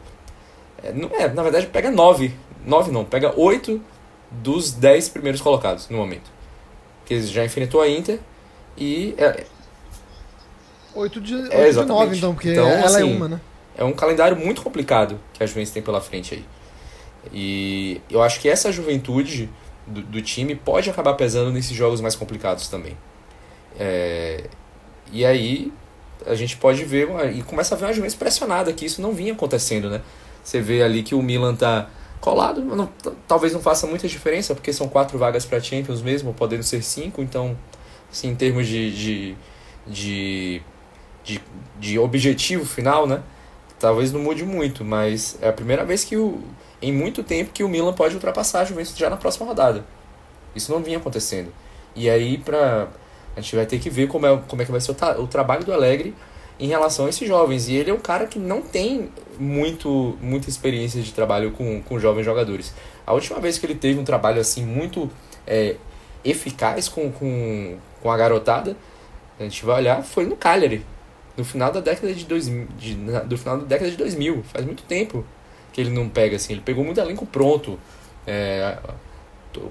[SPEAKER 5] É, não- é, na verdade, pega nove. Nove não, pega oito dos dez primeiros colocados no momento. Que já enfrentou a Inter e é,
[SPEAKER 4] 8 de, 8
[SPEAKER 5] É,
[SPEAKER 4] de
[SPEAKER 5] exatamente.
[SPEAKER 4] 9, então, porque
[SPEAKER 5] Então,
[SPEAKER 4] ela é
[SPEAKER 5] assim,
[SPEAKER 4] uma, né?
[SPEAKER 5] é um calendário muito complicado que a Juventus tem pela frente aí. E eu acho que essa juventude do, do time pode acabar pesando nesses jogos mais complicados também. É, e aí a gente pode ver e começa a ver uma Juventus pressionada, que isso não vinha acontecendo, né? Você vê ali que o Milan tá colado, não- talvez não faça muita diferença, porque são quatro vagas para Champions mesmo, podendo ser cinco, então, assim, em termos de, de, de, de, de objetivo final, né? Talvez não mude muito, mas é a primeira vez que o, em muito tempo que o Milan pode ultrapassar a Juventus já na próxima rodada. Isso não vinha acontecendo. E aí, pra, a gente vai ter que ver como é, como é que vai ser o, o trabalho do Alegre em relação a esses jovens. E ele é um cara que não tem muito, muita experiência de trabalho com, com jovens jogadores. A última vez que ele teve um trabalho assim muito é, eficaz com, com, com a garotada, a gente vai olhar, foi no Cagliari. No final da década de 2000, de, do final da década de 2000, faz muito tempo que ele não pega assim, ele pegou muito elenco pronto, é,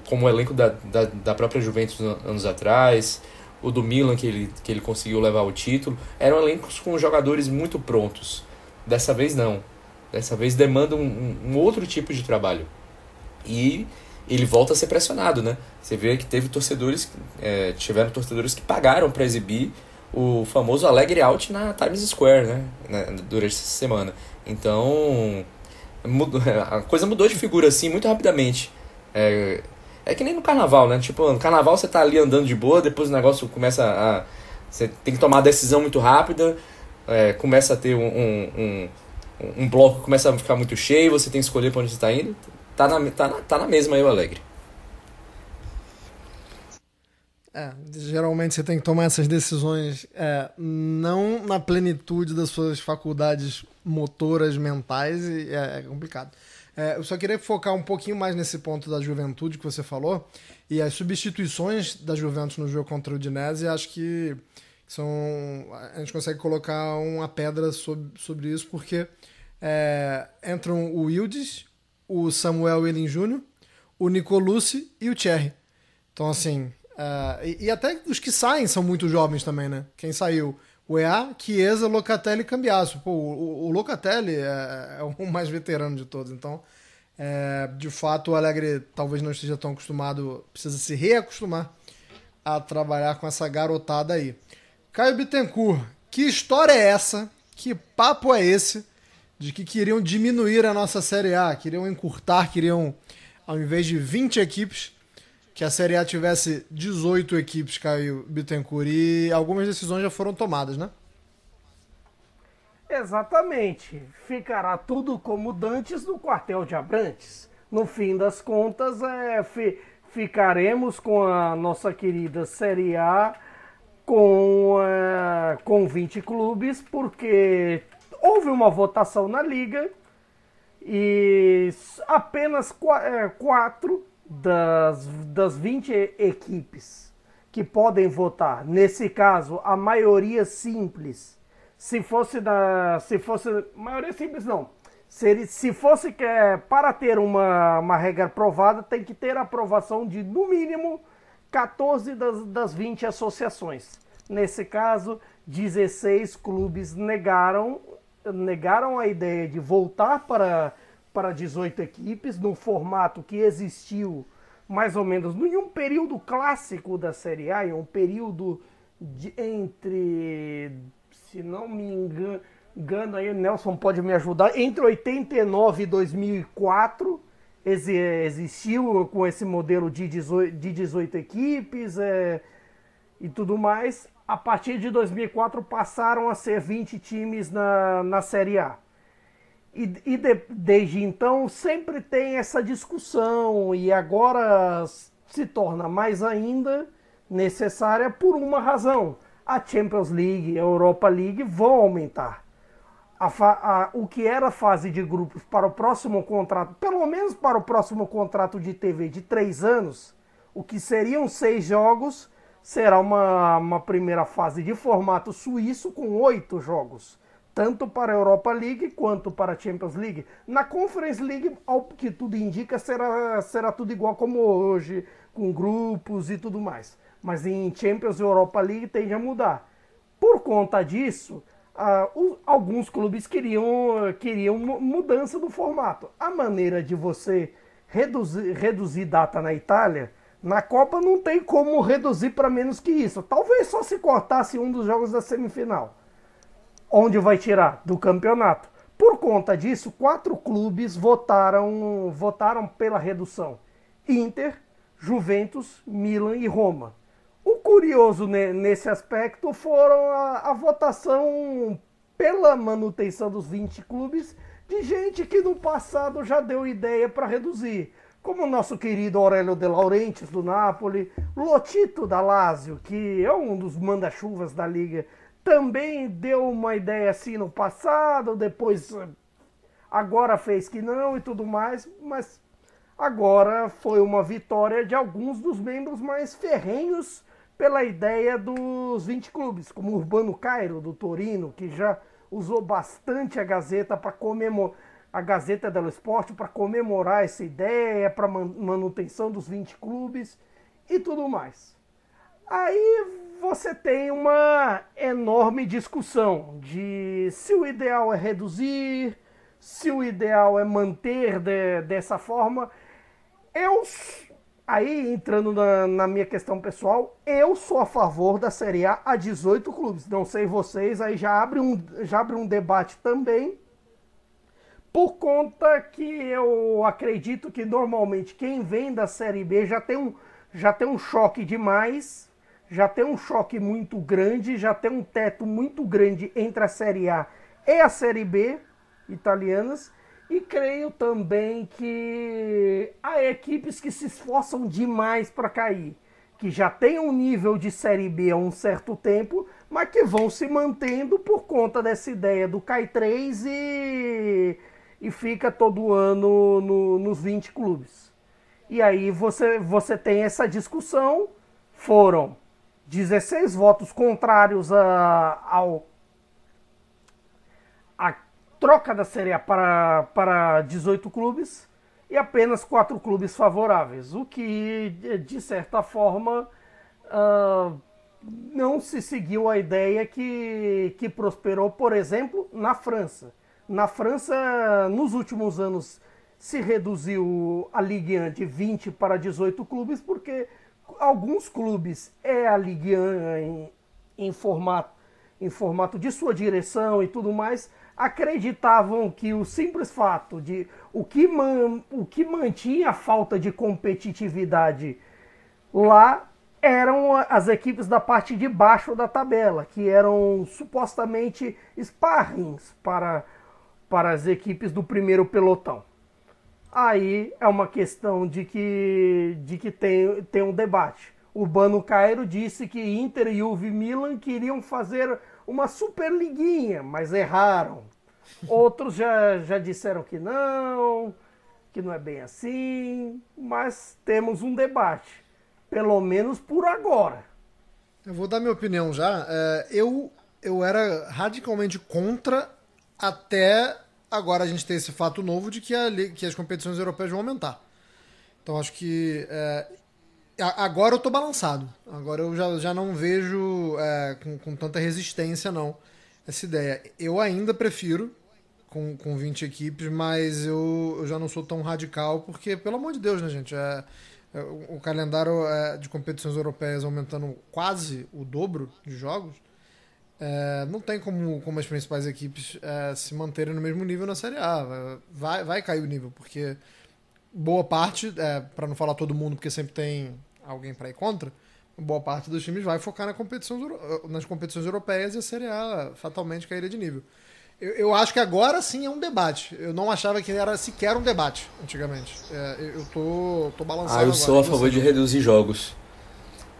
[SPEAKER 5] como o elenco da, da, da própria Juventus an- anos atrás, o do Milan que ele, que ele conseguiu levar o título, eram elencos com jogadores muito prontos. Dessa vez não. Dessa vez demanda um, um- outro tipo de trabalho. E ele volta a ser pressionado, né? Você vê que teve torcedores, é, tiveram torcedores que pagaram para exibir o famoso Alegre Out na Times Square, né? Durante essa semana. Então, a coisa mudou de figura assim muito rapidamente. É, é que nem no carnaval, né? Tipo, no carnaval você tá ali andando de boa, depois o negócio começa a. Você tem que tomar uma decisão muito rápida, é, começa a ter um, um, um, um bloco que começa a ficar muito cheio, você tem que escolher pra onde você tá indo. Tá na, tá na, tá na mesma aí o Alegre.
[SPEAKER 4] É, geralmente você tem que tomar essas decisões é, não na plenitude das suas faculdades motoras mentais e é, é complicado. É, eu só queria focar um pouquinho mais nesse ponto da juventude que você falou e as substituições da Juventus no jogo contra o Udinese, acho que são a gente consegue colocar uma pedra sobre, sobre isso porque é, entram o Wildes, o Samuel Elin Jr., o Nicolucci e o Thierry. Então, assim. ah, e, e até os que saem são muito jovens também, né? Quem saiu? O EA, Chiesa, Locatelli e Cambiasso. Pô, o- o Locatelli é, é o mais veterano de todos. Então, é, de fato, o Alegre talvez não esteja tão acostumado, precisa se reacostumar a trabalhar com essa garotada aí. Caio Bittencourt, que história é essa? Que papo é esse de que queriam diminuir a nossa Série A, queriam encurtar, queriam, ao invés de 20 equipes, que a Série A tivesse 18 equipes, Caio Bittencourt, e algumas decisões já foram tomadas, né?
[SPEAKER 6] Exatamente. Ficará tudo como dantes no quartel de Abrantes. No fim das contas, é, fi- ficaremos com a nossa querida Série A com, é, com 20 clubes, porque houve uma votação na Liga e apenas qua- é, quatro das, das 20 e- equipes que podem votar. Nesse caso, a maioria simples. Se fosse da. Se fosse. Maioria simples não. Se, se fosse que é, para ter uma, uma regra aprovada, tem que ter a aprovação de no mínimo 14 das, das 20 associações. Nesse caso, 16 clubes negaram, negaram a ideia de voltar para, para 18 equipes, no formato que existiu mais ou menos em um período clássico da Série A, em um período de, entre, se não me engano, engano aí, Nelson pode me ajudar, entre 89 e 2004 exi- existiu com esse modelo de 18, de 18 equipes é, e tudo mais. A partir de 2004 passaram a ser 20 times na, na Série A. E, e de- desde então sempre tem essa discussão e agora se torna mais ainda necessária por uma razão. A Champions League e a Europa League vão aumentar. A a- o que era fase de grupos para o próximo contrato, pelo menos para o próximo contrato de TV de três anos, o que seriam seis jogos, será uma, uma primeira fase de formato suíço com oito jogos tanto para a Europa League quanto para a Champions League. Na Conference League, ao que tudo indica, será, será tudo igual como hoje, com grupos e tudo mais. Mas em Champions e Europa League tende a mudar. Por conta disso, uh, alguns clubes queriam, queriam mudança do formato. A maneira de você reduzir, reduzir data na Itália, na Copa não tem como reduzir para menos que isso. Talvez só se cortasse um dos jogos da semifinal onde vai tirar? Do campeonato. Por conta disso, quatro clubes votaram, votaram pela redução: Inter, Juventus, Milan e Roma. O curioso nesse aspecto foram a, a votação pela manutenção dos 20 clubes de gente que no passado já deu ideia para reduzir, como o nosso querido Aurélio De Laurentiis do Napoli, Lotito da Lazio, que é um dos manda-chuvas da liga também deu uma ideia assim no passado, depois agora fez que não e tudo mais, mas agora foi uma vitória de alguns dos membros mais ferrenhos pela ideia dos 20 clubes, como Urbano Cairo do Torino, que já usou bastante a Gazeta para comemorar a Gazeta dello Sport para comemorar essa ideia, para manutenção dos 20 clubes e tudo mais. Aí você tem uma enorme discussão de se o ideal é reduzir, se o ideal é manter de, dessa forma. Eu, aí entrando na, na, minha questão pessoal, eu sou a favor da Série A a 18 clubes. Não sei vocês, aí já abre um, já abre um debate também. Por conta que eu acredito que normalmente quem vem da Série B já tem um, já tem um choque demais já tem um choque muito grande, já tem um teto muito grande entre a Série A e a Série B italianas. E creio também que há equipes que se esforçam demais para cair, que já têm um nível de Série B há um certo tempo, mas que vão se mantendo por conta dessa ideia do Cai 3 e, e fica todo ano no, nos 20 clubes. E aí você, você tem essa discussão. Foram 16 votos contrários a, ao a troca da Série A para, para 18 clubes e apenas quatro clubes favoráveis, o que de certa forma uh, não se seguiu a ideia que, que prosperou, por exemplo, na França. Na França, nos últimos anos, se reduziu a Ligue 1 de 20 para 18 clubes porque alguns clubes é a Ligue 1 em, em, formato, em formato de sua direção e tudo mais, acreditavam que o simples fato de o que, man, o que mantinha a falta de competitividade lá eram as equipes da parte de baixo da tabela, que eram supostamente sparrings para, para as equipes do primeiro pelotão aí é uma questão de que, de que tem, tem um debate. Urbano Cairo disse que Inter e Juve Milan queriam fazer uma superliguinha, mas erraram. Outros já, já disseram que não, que não é bem assim, mas temos um debate, pelo menos por agora.
[SPEAKER 4] Eu vou dar minha opinião já. É, eu, eu era radicalmente contra até Agora a gente tem esse fato novo de que, a, que as competições europeias vão aumentar. Então acho que. É, agora eu tô balançado. Agora eu já, já não vejo é, com, com tanta resistência, não, essa ideia. Eu ainda prefiro com, com 20 equipes, mas eu, eu já não sou tão radical, porque, pelo amor de Deus, né, gente? É, é o calendário é, de competições europeias aumentando quase o dobro de jogos é, não tem como, como as principais equipes é, se manterem no mesmo nível na Série A. Vai, vai cair o nível, porque boa parte, é, para não falar todo mundo, porque sempre tem alguém para ir contra, boa parte dos times vai focar na competição, nas competições europeias e a Série A fatalmente cairia de nível. Eu, eu, acho que agora sim é um debate. Eu não achava que era sequer um debate antigamente. É, eu tô, tô balançando.
[SPEAKER 5] Ah, eu sou a favor de reduzir jogos.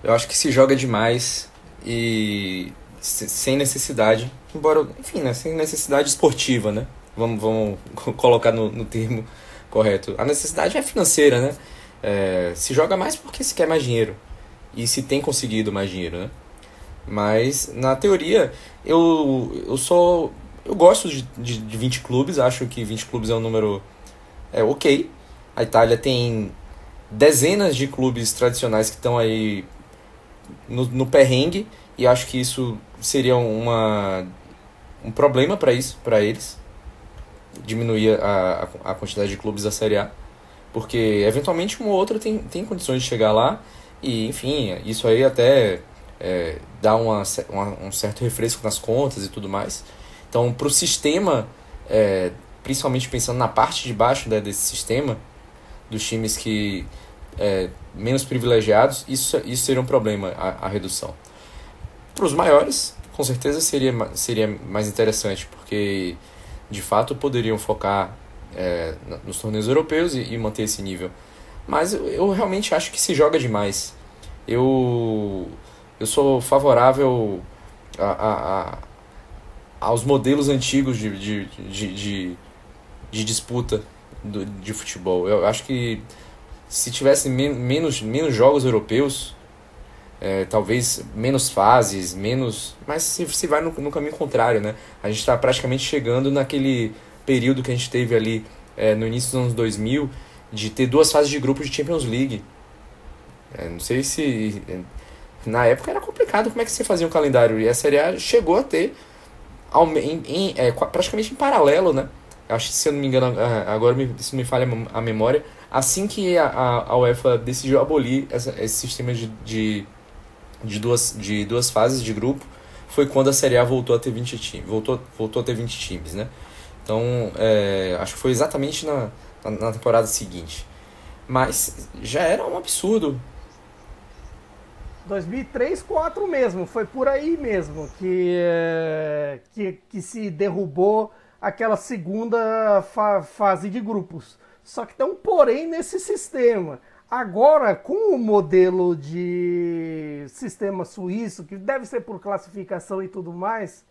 [SPEAKER 5] Eu acho que se joga demais e sem necessidade, embora, enfim, né, sem necessidade esportiva, né? Vamos, vamos colocar no, no termo correto. A necessidade é financeira, né? É, se joga mais porque se quer mais dinheiro e se tem conseguido mais dinheiro, né? Mas na teoria eu, eu sou eu gosto de, de, de 20 clubes, acho que 20 clubes é um número é, ok. A Itália tem dezenas de clubes tradicionais que estão aí no, no perrengue e acho que isso seria uma, um problema para isso, para eles, diminuir a, a, quantidade de clubes da Série A, porque eventualmente um ou outro tem, tem condições de chegar lá e, enfim, isso aí até é, dá uma, uma, um certo refresco nas contas e tudo mais. Então, para o sistema, é, principalmente pensando na parte de baixo né, desse sistema, dos times que é, menos privilegiados, isso, isso seria um problema, a, a redução. Para os maiores, com certeza seria, seria mais interessante, porque de fato poderiam focar é, nos torneios europeus e, e, manter esse nível. Mas eu, eu, realmente acho que se joga demais. Eu, eu sou favorável a, a, a aos modelos antigos de, de, de, de, de disputa do, de futebol. Eu acho que se tivesse men menos, menos jogos europeus, é, talvez menos fases, menos. Mas se, se vai no, no caminho contrário, né? A gente está praticamente chegando naquele período que a gente teve ali é, no início dos anos 2000 de ter duas fases de grupo de Champions League. É, não sei se. Na época era complicado como é que você fazia um calendário. E a Série A chegou a ter em, em, é, praticamente em paralelo, né? Acho que se eu não me engano, agora me, se me falha a memória, Assim que a, a, UEFA decidiu abolir essa, esse sistema de, de, de, duas, de duas fases de grupo, foi quando a Série A voltou a ter 20 times, voltou, voltou a ter 20 times, né? Então, é, acho que foi exatamente na, na, temporada seguinte. Mas já era um absurdo
[SPEAKER 6] 2003, 4 mesmo, foi por aí mesmo que, é, que, que se derrubou aquela segunda fa fase de grupos. Só que tem um porém nesse sistema. Agora, com o modelo de sistema suíço, que deve ser por classificação e tudo mais,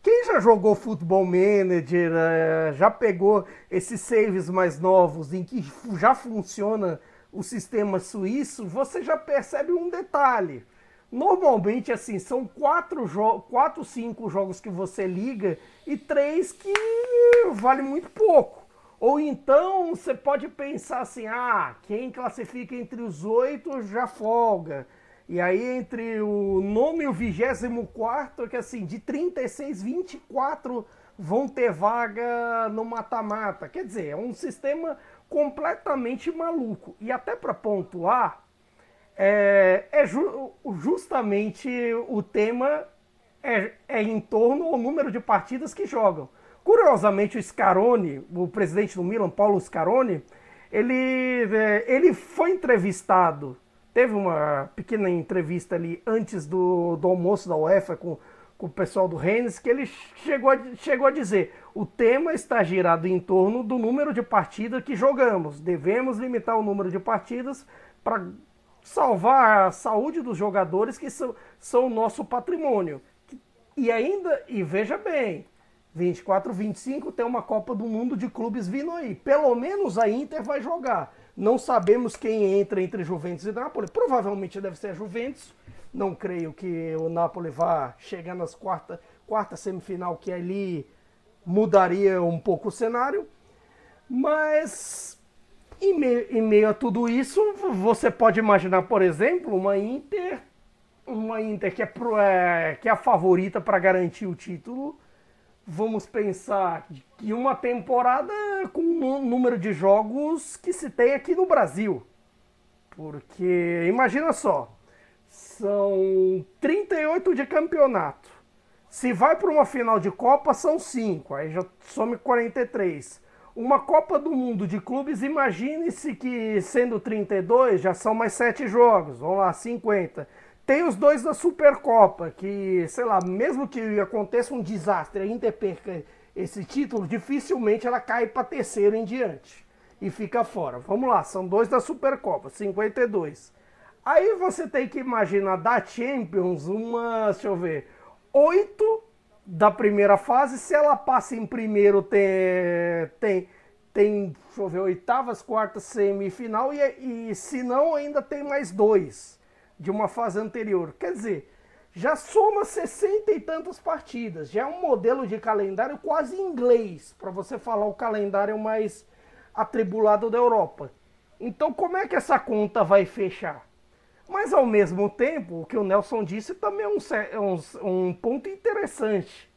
[SPEAKER 6] quem já jogou Football Manager, eh, já pegou esses saves mais novos em que já funciona o sistema suíço, você já percebe um detalhe. Normalmente, assim, são quatro, quatro cinco jogos que você liga e três que vale muito pouco. Ou então você pode pensar assim: ah, quem classifica entre os oito já folga. E aí entre o nono e o vigésimo quarto, que assim, de 36, 24 vão ter vaga no mata-mata. Quer dizer, é um sistema completamente maluco. E até para pontuar, é, é ju justamente o tema é, é em torno ao número de partidas que jogam. Curiosamente, o Scaroni, o presidente do Milan, Paulo Scaroni, ele, é, ele foi entrevistado, teve uma pequena entrevista ali antes do, do almoço da UEFA com, com o pessoal do Rennes, que ele chegou a, chegou a dizer: o tema está girado em torno do número de partidas que jogamos. Devemos limitar o número de partidas para salvar a saúde dos jogadores que são, são o nosso patrimônio. E ainda, e veja bem, 24, 25 tem uma Copa do Mundo de clubes vindo aí. Pelo menos a Inter vai jogar. Não sabemos quem entra entre Juventus e Napoli. Provavelmente deve ser a Juventus. Não creio que o Napoli vá chegar nas quarta, quarta semifinal, que ali mudaria um pouco o cenário. Mas em meio, em meio a tudo isso, você pode imaginar, por exemplo, uma Inter, uma Inter que é, pro, é que é a favorita para garantir o título vamos pensar que uma temporada com o número de jogos que se tem aqui no Brasil. Porque imagina só, são 38 de campeonato. Se vai para uma final de Copa, são 5, aí já some 43. Uma Copa do Mundo de clubes, imagine-se que sendo 32 já são mais 7 jogos, vamos lá, 50. Tem os dois da Supercopa, que, sei lá, mesmo que aconteça um desastre, a Inter perca esse título, dificilmente ela cai para terceiro em diante e fica fora. Vamos lá, são dois da Supercopa, 52. Aí você tem que imaginar da Champions uma, deixa eu ver, oito da primeira fase. Se ela passa em primeiro, tem, tem, tem deixa eu ver, oitavas, quartas, semifinal. E, e se não, ainda tem mais dois de uma fase anterior. Quer dizer, já soma 60 e tantas partidas. Já é um modelo de calendário quase inglês, para você falar o calendário mais atribulado da Europa. Então, como é que essa conta vai fechar? Mas, ao mesmo tempo, o que o Nelson disse também é um, é um, um ponto interessante.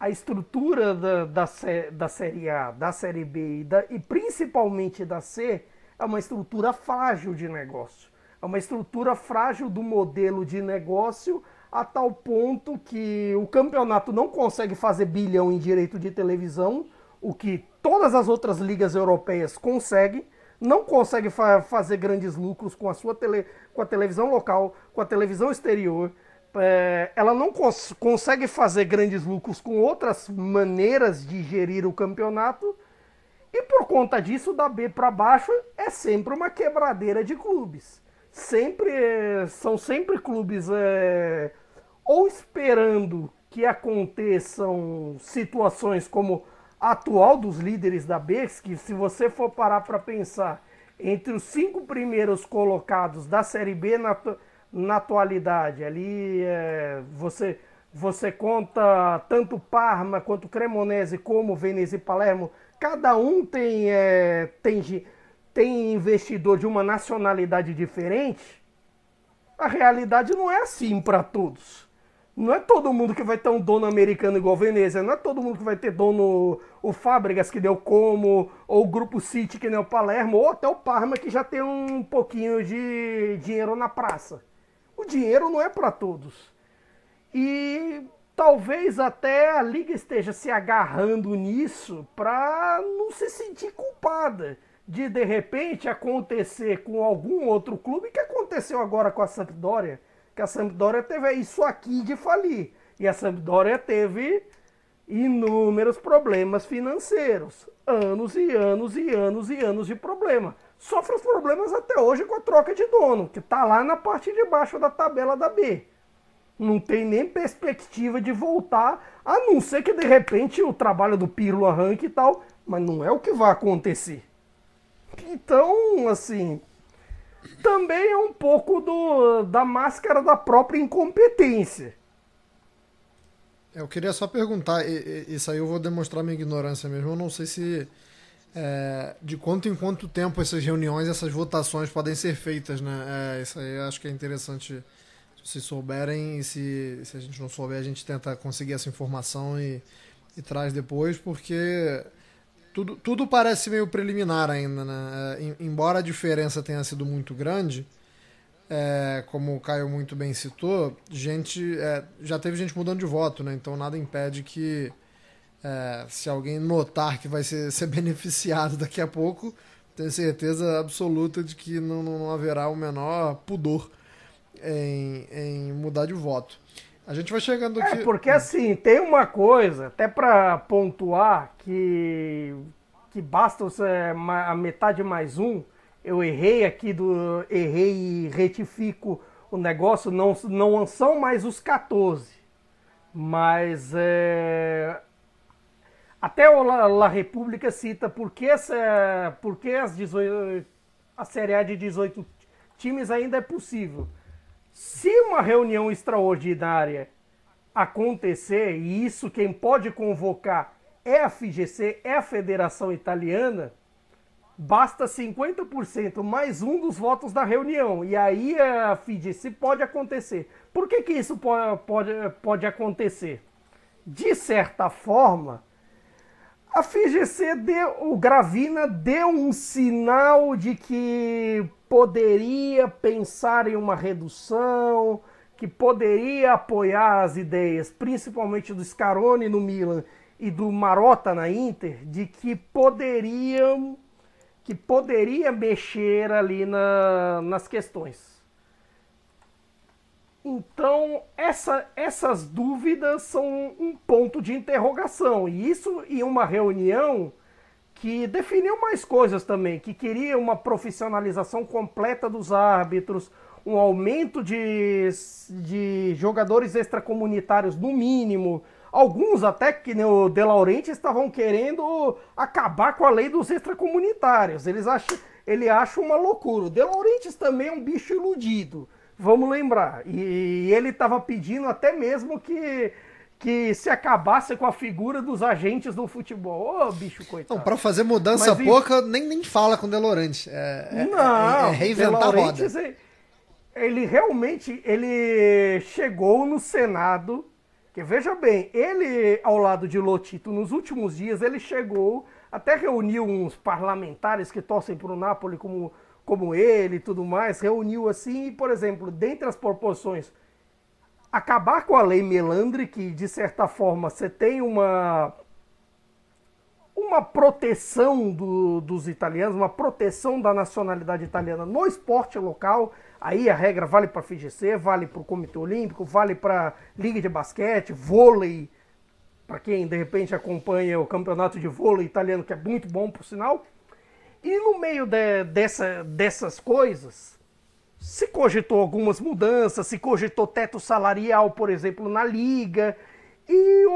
[SPEAKER 6] A estrutura da, da, da Série A, da Série B e, da, e principalmente da C é uma estrutura frágil de negócio. É uma estrutura frágil do modelo de negócio a tal ponto que o campeonato não consegue fazer bilhão em direito de televisão, o que todas as outras ligas europeias conseguem, não consegue fa fazer grandes lucros com a sua tele com a televisão local, com a televisão exterior. É, ela não cons consegue fazer grandes lucros com outras maneiras de gerir o campeonato. E por conta disso, da B para baixo é sempre uma quebradeira de clubes. Sempre são sempre clubes é, ou esperando que aconteçam situações como a atual dos líderes da B, que se você for parar para pensar, entre os cinco primeiros colocados da Série B na, na atualidade, ali é, você, você conta tanto Parma quanto Cremonese como Venezia e Palermo, cada um tem, é, tem, tem investidor de uma nacionalidade diferente, a realidade não é assim para todos. Não é todo mundo que vai ter um dono americano igual Venezia, não é todo mundo que vai ter dono o Fábricas que deu como, ou o Grupo City que nem o Palermo, ou até o Parma que já tem um pouquinho de dinheiro na praça. O dinheiro não é para todos. E talvez até a liga esteja se agarrando nisso para não se sentir culpada de de repente acontecer com algum outro clube que aconteceu agora com a Sampdoria que a Sampdoria teve isso aqui de falir. E a Sampdoria teve inúmeros problemas financeiros. Anos e anos e anos e anos de problema. Sofre os problemas até hoje com a troca de dono, que está lá na parte de baixo da tabela da B. Não tem nem perspectiva de voltar, a não ser que de repente o trabalho do Pirlo arranque e tal, mas não é o que vai acontecer. Então, assim, também é um pouco do, da máscara da própria incompetência.
[SPEAKER 4] Eu queria só perguntar, isso aí eu vou demonstrar minha ignorância mesmo. Eu não sei se é, de quanto em quanto tempo essas reuniões, essas votações podem ser feitas, né? É, isso aí acho que é interessante se souberem e se, se a gente não souber, a gente tenta conseguir essa informação e, e traz depois, porque tudo, tudo parece meio preliminar ainda, né? É, embora a diferença tenha sido muito grande, é, como o Caio muito bem citou, gente é, já teve gente mudando de voto, né? Então nada impede que é, se alguém notar que vai ser, ser beneficiado daqui a pouco, tenho certeza absoluta de que não, não haverá o menor pudor em, em mudar de voto. A gente vai chegando aqui.
[SPEAKER 6] É, porque assim, tem uma coisa, até para pontuar, que, que basta a metade mais um. Eu errei aqui do. Errei e retifico o negócio, não, não são mais os 14. Mas é, até o La, La República cita por que, essa, por que as 18, a Série A de 18 times ainda é possível. Se uma reunião extraordinária acontecer, e isso quem pode convocar é a FGC, é a Federação Italiana, basta 50% mais um dos votos da reunião. E aí a FGC pode acontecer. Por que, que isso pode, pode, pode acontecer? De certa forma, a FGC deu, o Gravina deu um sinal de que poderia pensar em uma redução, que poderia apoiar as ideias, principalmente do Scaroni no Milan e do Marotta na Inter, de que poderiam que poderia mexer ali na, nas questões. Então, essa, essas dúvidas são um ponto de interrogação. E isso em uma reunião que definiu mais coisas também, que queria uma profissionalização completa dos árbitros, um aumento de, de jogadores extracomunitários no mínimo. Alguns até que nem o De Laurenti estavam querendo acabar com a lei dos extracomunitários. Eles acham, ele acha uma loucura. O De Laurentiis também é um bicho iludido. Vamos lembrar. E ele estava pedindo até mesmo que que se acabasse com a figura dos agentes do futebol. Ô, oh, bicho coitado.
[SPEAKER 4] Não, pra fazer mudança Mas, pouca, nem, nem fala com o Delorante. É, é,
[SPEAKER 6] não,
[SPEAKER 4] é, é reinventar a roda.
[SPEAKER 6] Ele realmente ele chegou no Senado, que veja bem, ele ao lado de Lotito, nos últimos dias, ele chegou, até reuniu uns parlamentares que torcem para o Napoli como, como ele e tudo mais, reuniu assim, e, por exemplo, dentre as proporções acabar com a lei Melandre, que de certa forma você tem uma uma proteção do, dos italianos, uma proteção da nacionalidade italiana no esporte local. Aí a regra vale para a FGC, vale para o Comitê Olímpico, vale para Liga de Basquete, vôlei, para quem de repente acompanha o campeonato de vôlei italiano, que é muito bom por sinal. E no meio de, dessa, dessas coisas, se cogitou algumas mudanças, se cogitou teto salarial, por exemplo, na liga, e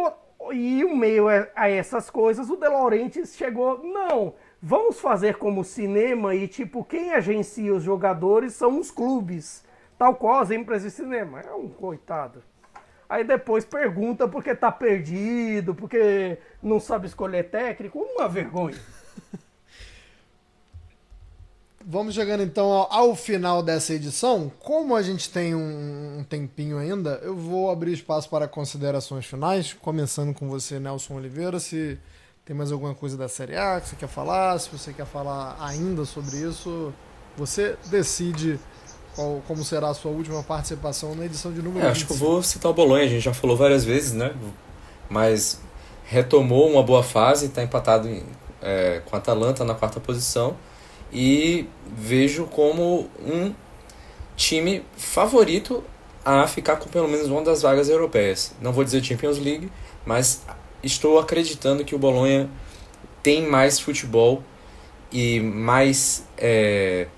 [SPEAKER 6] e o meio a essas coisas, o De Laurentiis chegou, não, vamos fazer como cinema e tipo, quem agencia os jogadores são os clubes, tal qual as empresas de cinema. É um coitado. Aí depois pergunta porque tá perdido, porque não sabe escolher técnico, uma vergonha.
[SPEAKER 4] Vamos chegando então ao, ao, final dessa edição. Como a gente tem um, um, tempinho ainda, eu vou abrir espaço para considerações finais, começando com você, Nelson Oliveira. Se tem mais alguma coisa da Série A que você quer falar, se você quer falar ainda sobre isso, você decide qual, como será a sua última participação na edição de número
[SPEAKER 5] é, Acho que eu vou citar o Bolonha, a gente já falou várias vezes, né? Mas retomou uma boa fase, está empatado em, é, com a Atalanta na quarta posição e vejo como um time favorito a ficar com pelo menos uma das vagas europeias. Não vou dizer Champions League, mas estou acreditando que o Bolonha tem mais futebol e mais é,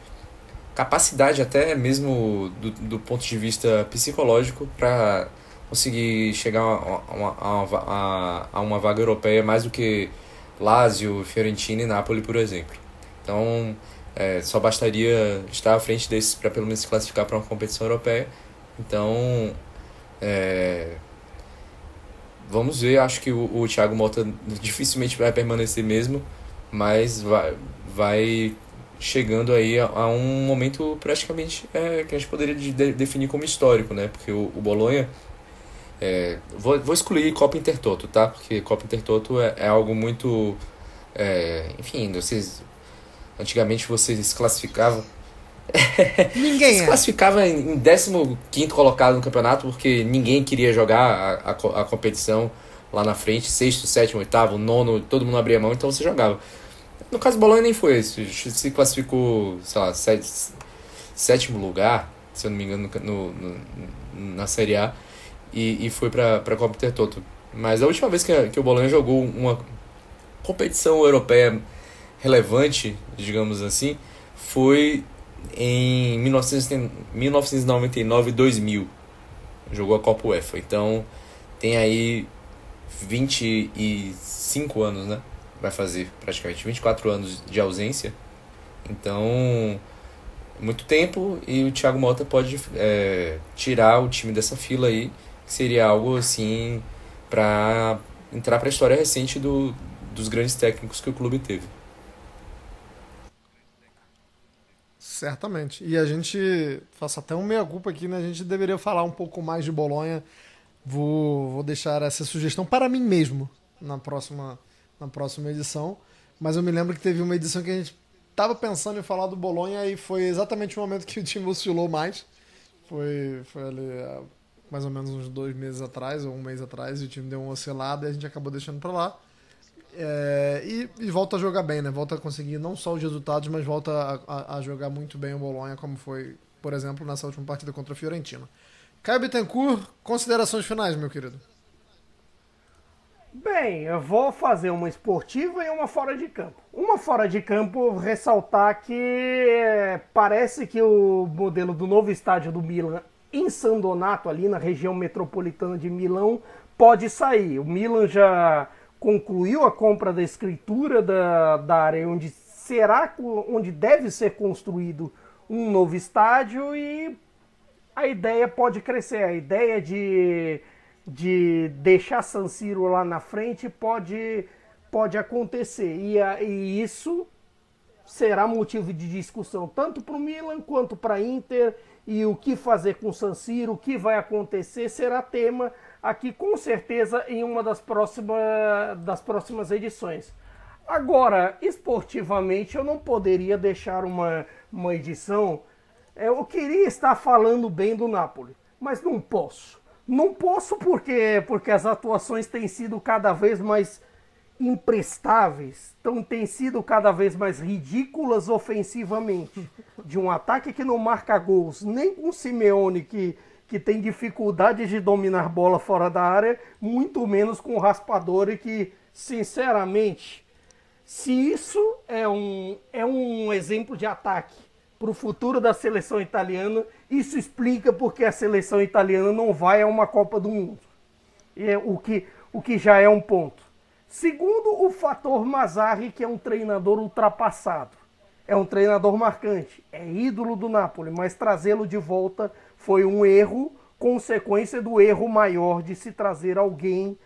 [SPEAKER 5] capacidade até mesmo do, do ponto de vista psicológico para conseguir chegar a uma, a, a, uma vaga europeia mais do que Lazio, Fiorentina e Napoli, por exemplo. Então, é, só bastaria estar à frente desses para pelo menos se classificar para uma competição europeia. Então, é, vamos ver. Acho que o, o Thiago Mota dificilmente vai permanecer mesmo, mas vai, vai chegando aí a, a um momento praticamente é, que a gente poderia de, definir como histórico, né? Porque o, o Bolonha. É, vou, vou excluir Copa Intertoto, tá? Porque Copa Intertoto é, é algo muito. É, enfim, vocês Antigamente você se classificava.
[SPEAKER 4] Ninguém
[SPEAKER 5] se é. classificava em 15 colocado no campeonato porque ninguém queria jogar a, a, a, competição lá na frente, sexto, sétimo, oitavo, nono, todo mundo abria mão, então você jogava. No caso do Bolonha nem foi isso. Se classificou, sei lá, sétimo lugar, se eu não me engano, no, no, na Série A, e, e foi para a Copa Intertoto. Mas a última vez que, que o Bolonha jogou uma competição europeia relevante, digamos assim, foi em 1999 2000. Jogou a Copa UEFA. Então tem aí 25 anos, né? Vai fazer praticamente 24 anos de ausência. Então, muito tempo e o Thiago Mota pode é, tirar o time dessa fila aí, que seria algo assim para entrar para a história recente do, dos grandes técnicos que o clube teve.
[SPEAKER 4] Certamente. E a gente, faço até um meia-culpa aqui, né? A gente deveria falar um pouco mais de Bolonha. Vou, vou deixar essa sugestão para mim mesmo na próxima, na próxima edição. Mas eu me lembro que teve uma edição que a gente estava pensando em falar do Bolonha e foi exatamente o momento que o time oscilou mais. Foi, foi ali mais ou menos uns dois meses atrás, ou um mês atrás, e o time deu uma oscilada e a gente acabou deixando para lá. É, e, e, volta a jogar bem, né? Volta a conseguir não só os resultados, mas volta a, a, a, jogar muito bem o Bolonha, como foi, por exemplo, nessa última partida contra a Fiorentina. Caio Bittencourt, considerações finais, meu querido.
[SPEAKER 6] Bem, eu vou fazer uma esportiva e uma fora de campo. Uma fora de campo, ressaltar que é, parece que o modelo do novo estádio do Milan em San Donato, ali na região metropolitana de Milão, pode sair. O Milan já concluiu a compra da escritura da, da área onde será onde deve ser construído um novo estádio e a ideia pode crescer. A ideia de, de deixar San Siro lá na frente pode, pode acontecer. E, a, e isso será motivo de discussão tanto para o Milan quanto para a Inter. E o que fazer com San Siro, o que vai acontecer, será tema aqui com certeza em uma das próximas, das próximas edições. Agora, esportivamente, eu não poderia deixar uma, uma edição. É, eu queria estar falando bem do Napoli, mas não posso. Não posso porque, porque as atuações têm sido cada vez mais imprestáveis, tão, têm sido cada vez mais ridículas ofensivamente. De um ataque que não marca gols, nem com Simeone, que, que tem dificuldade de dominar bola fora da área, muito menos com o Raspadori, que, sinceramente, se isso é um, é um exemplo de ataque para o futuro da seleção italiana, isso explica porque a seleção italiana não vai a uma Copa do Mundo. É o, que, o que já é um ponto. Segundo, o fator Mazzarri, que é um treinador ultrapassado. É um treinador marcante, é ídolo do Napoli, mas trazê-lo de volta foi um erro, consequência do erro maior de se trazer alguém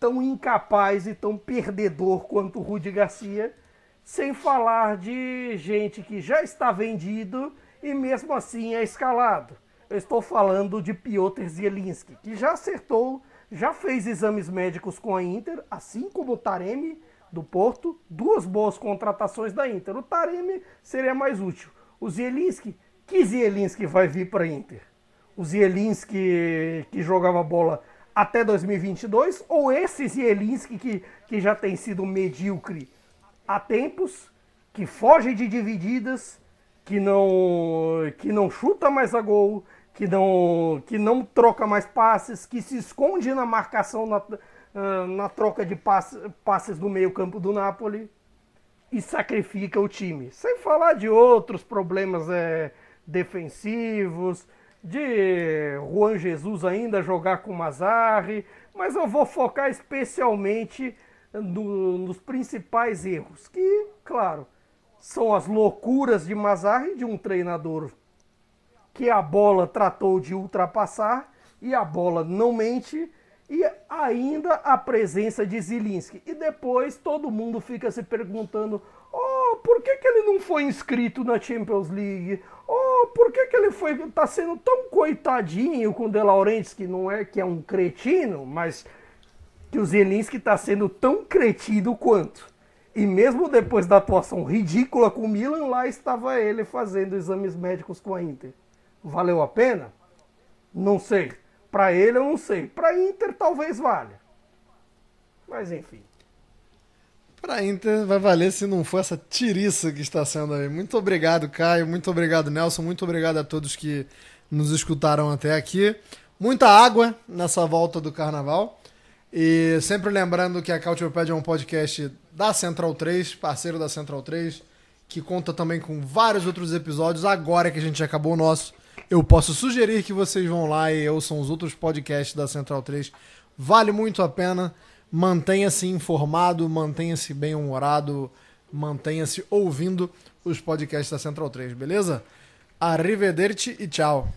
[SPEAKER 6] tão incapaz e tão perdedor quanto o Rudi Garcia, sem falar de gente que já está vendido e mesmo assim é escalado. Eu estou falando de Piotr Zielinski, que já acertou, já fez exames médicos com a Inter, assim como o Taremi do Porto, duas boas contratações da Inter. O Taremi seria mais útil. O Zielinski, que Zielinski vai vir para a Inter? O Zielinski que jogava bola até 2022, ou esse Zielinski que, que já tem sido medíocre há tempos, que foge de divididas, que não, que não chuta mais a gol, que não, que não troca mais passes, que se esconde na marcação na, ah, na troca de passes, passes do meio campo do Napoli e sacrifica o time. Sem falar de outros problemas é, defensivos, de Juan Jesus ainda jogar com Mazarri, mas eu vou focar especialmente no, nos principais erros, que, claro, são as loucuras de Mazarri, de um treinador que a bola tratou de ultrapassar e a bola não mente, e ainda a presença de Zilinski. E depois todo mundo fica se perguntando: oh, por que, que ele não foi inscrito na Champions League? Por que, que ele foi tá sendo tão coitadinho com o De Laurentiis, que não é que é um cretino, mas que o Zelinski está sendo tão cretino quanto. E mesmo depois da atuação ridícula com o Milan, lá estava ele fazendo exames médicos com a Inter. Valeu a pena? Não sei. Para ele eu não sei. Para Inter talvez valha. Mas enfim.
[SPEAKER 4] Para Inter vai valer se não for essa tiriça que está sendo aí. Muito obrigado, Caio. Muito obrigado, Nelson. Muito obrigado a todos que nos escutaram até aqui. Muita água nessa volta do carnaval. E sempre lembrando que a Cautiopédia é um podcast da Central 3, parceiro da Central 3, que conta também com vários outros episódios. Agora que a gente acabou o nosso, eu posso sugerir que vocês vão lá e ouçam os outros podcasts da Central 3. Vale muito a pena mantenha-se informado, mantenha-se bem-humorado, mantenha-se ouvindo os podcasts da Central 3, beleza? Arrivederci e tchau.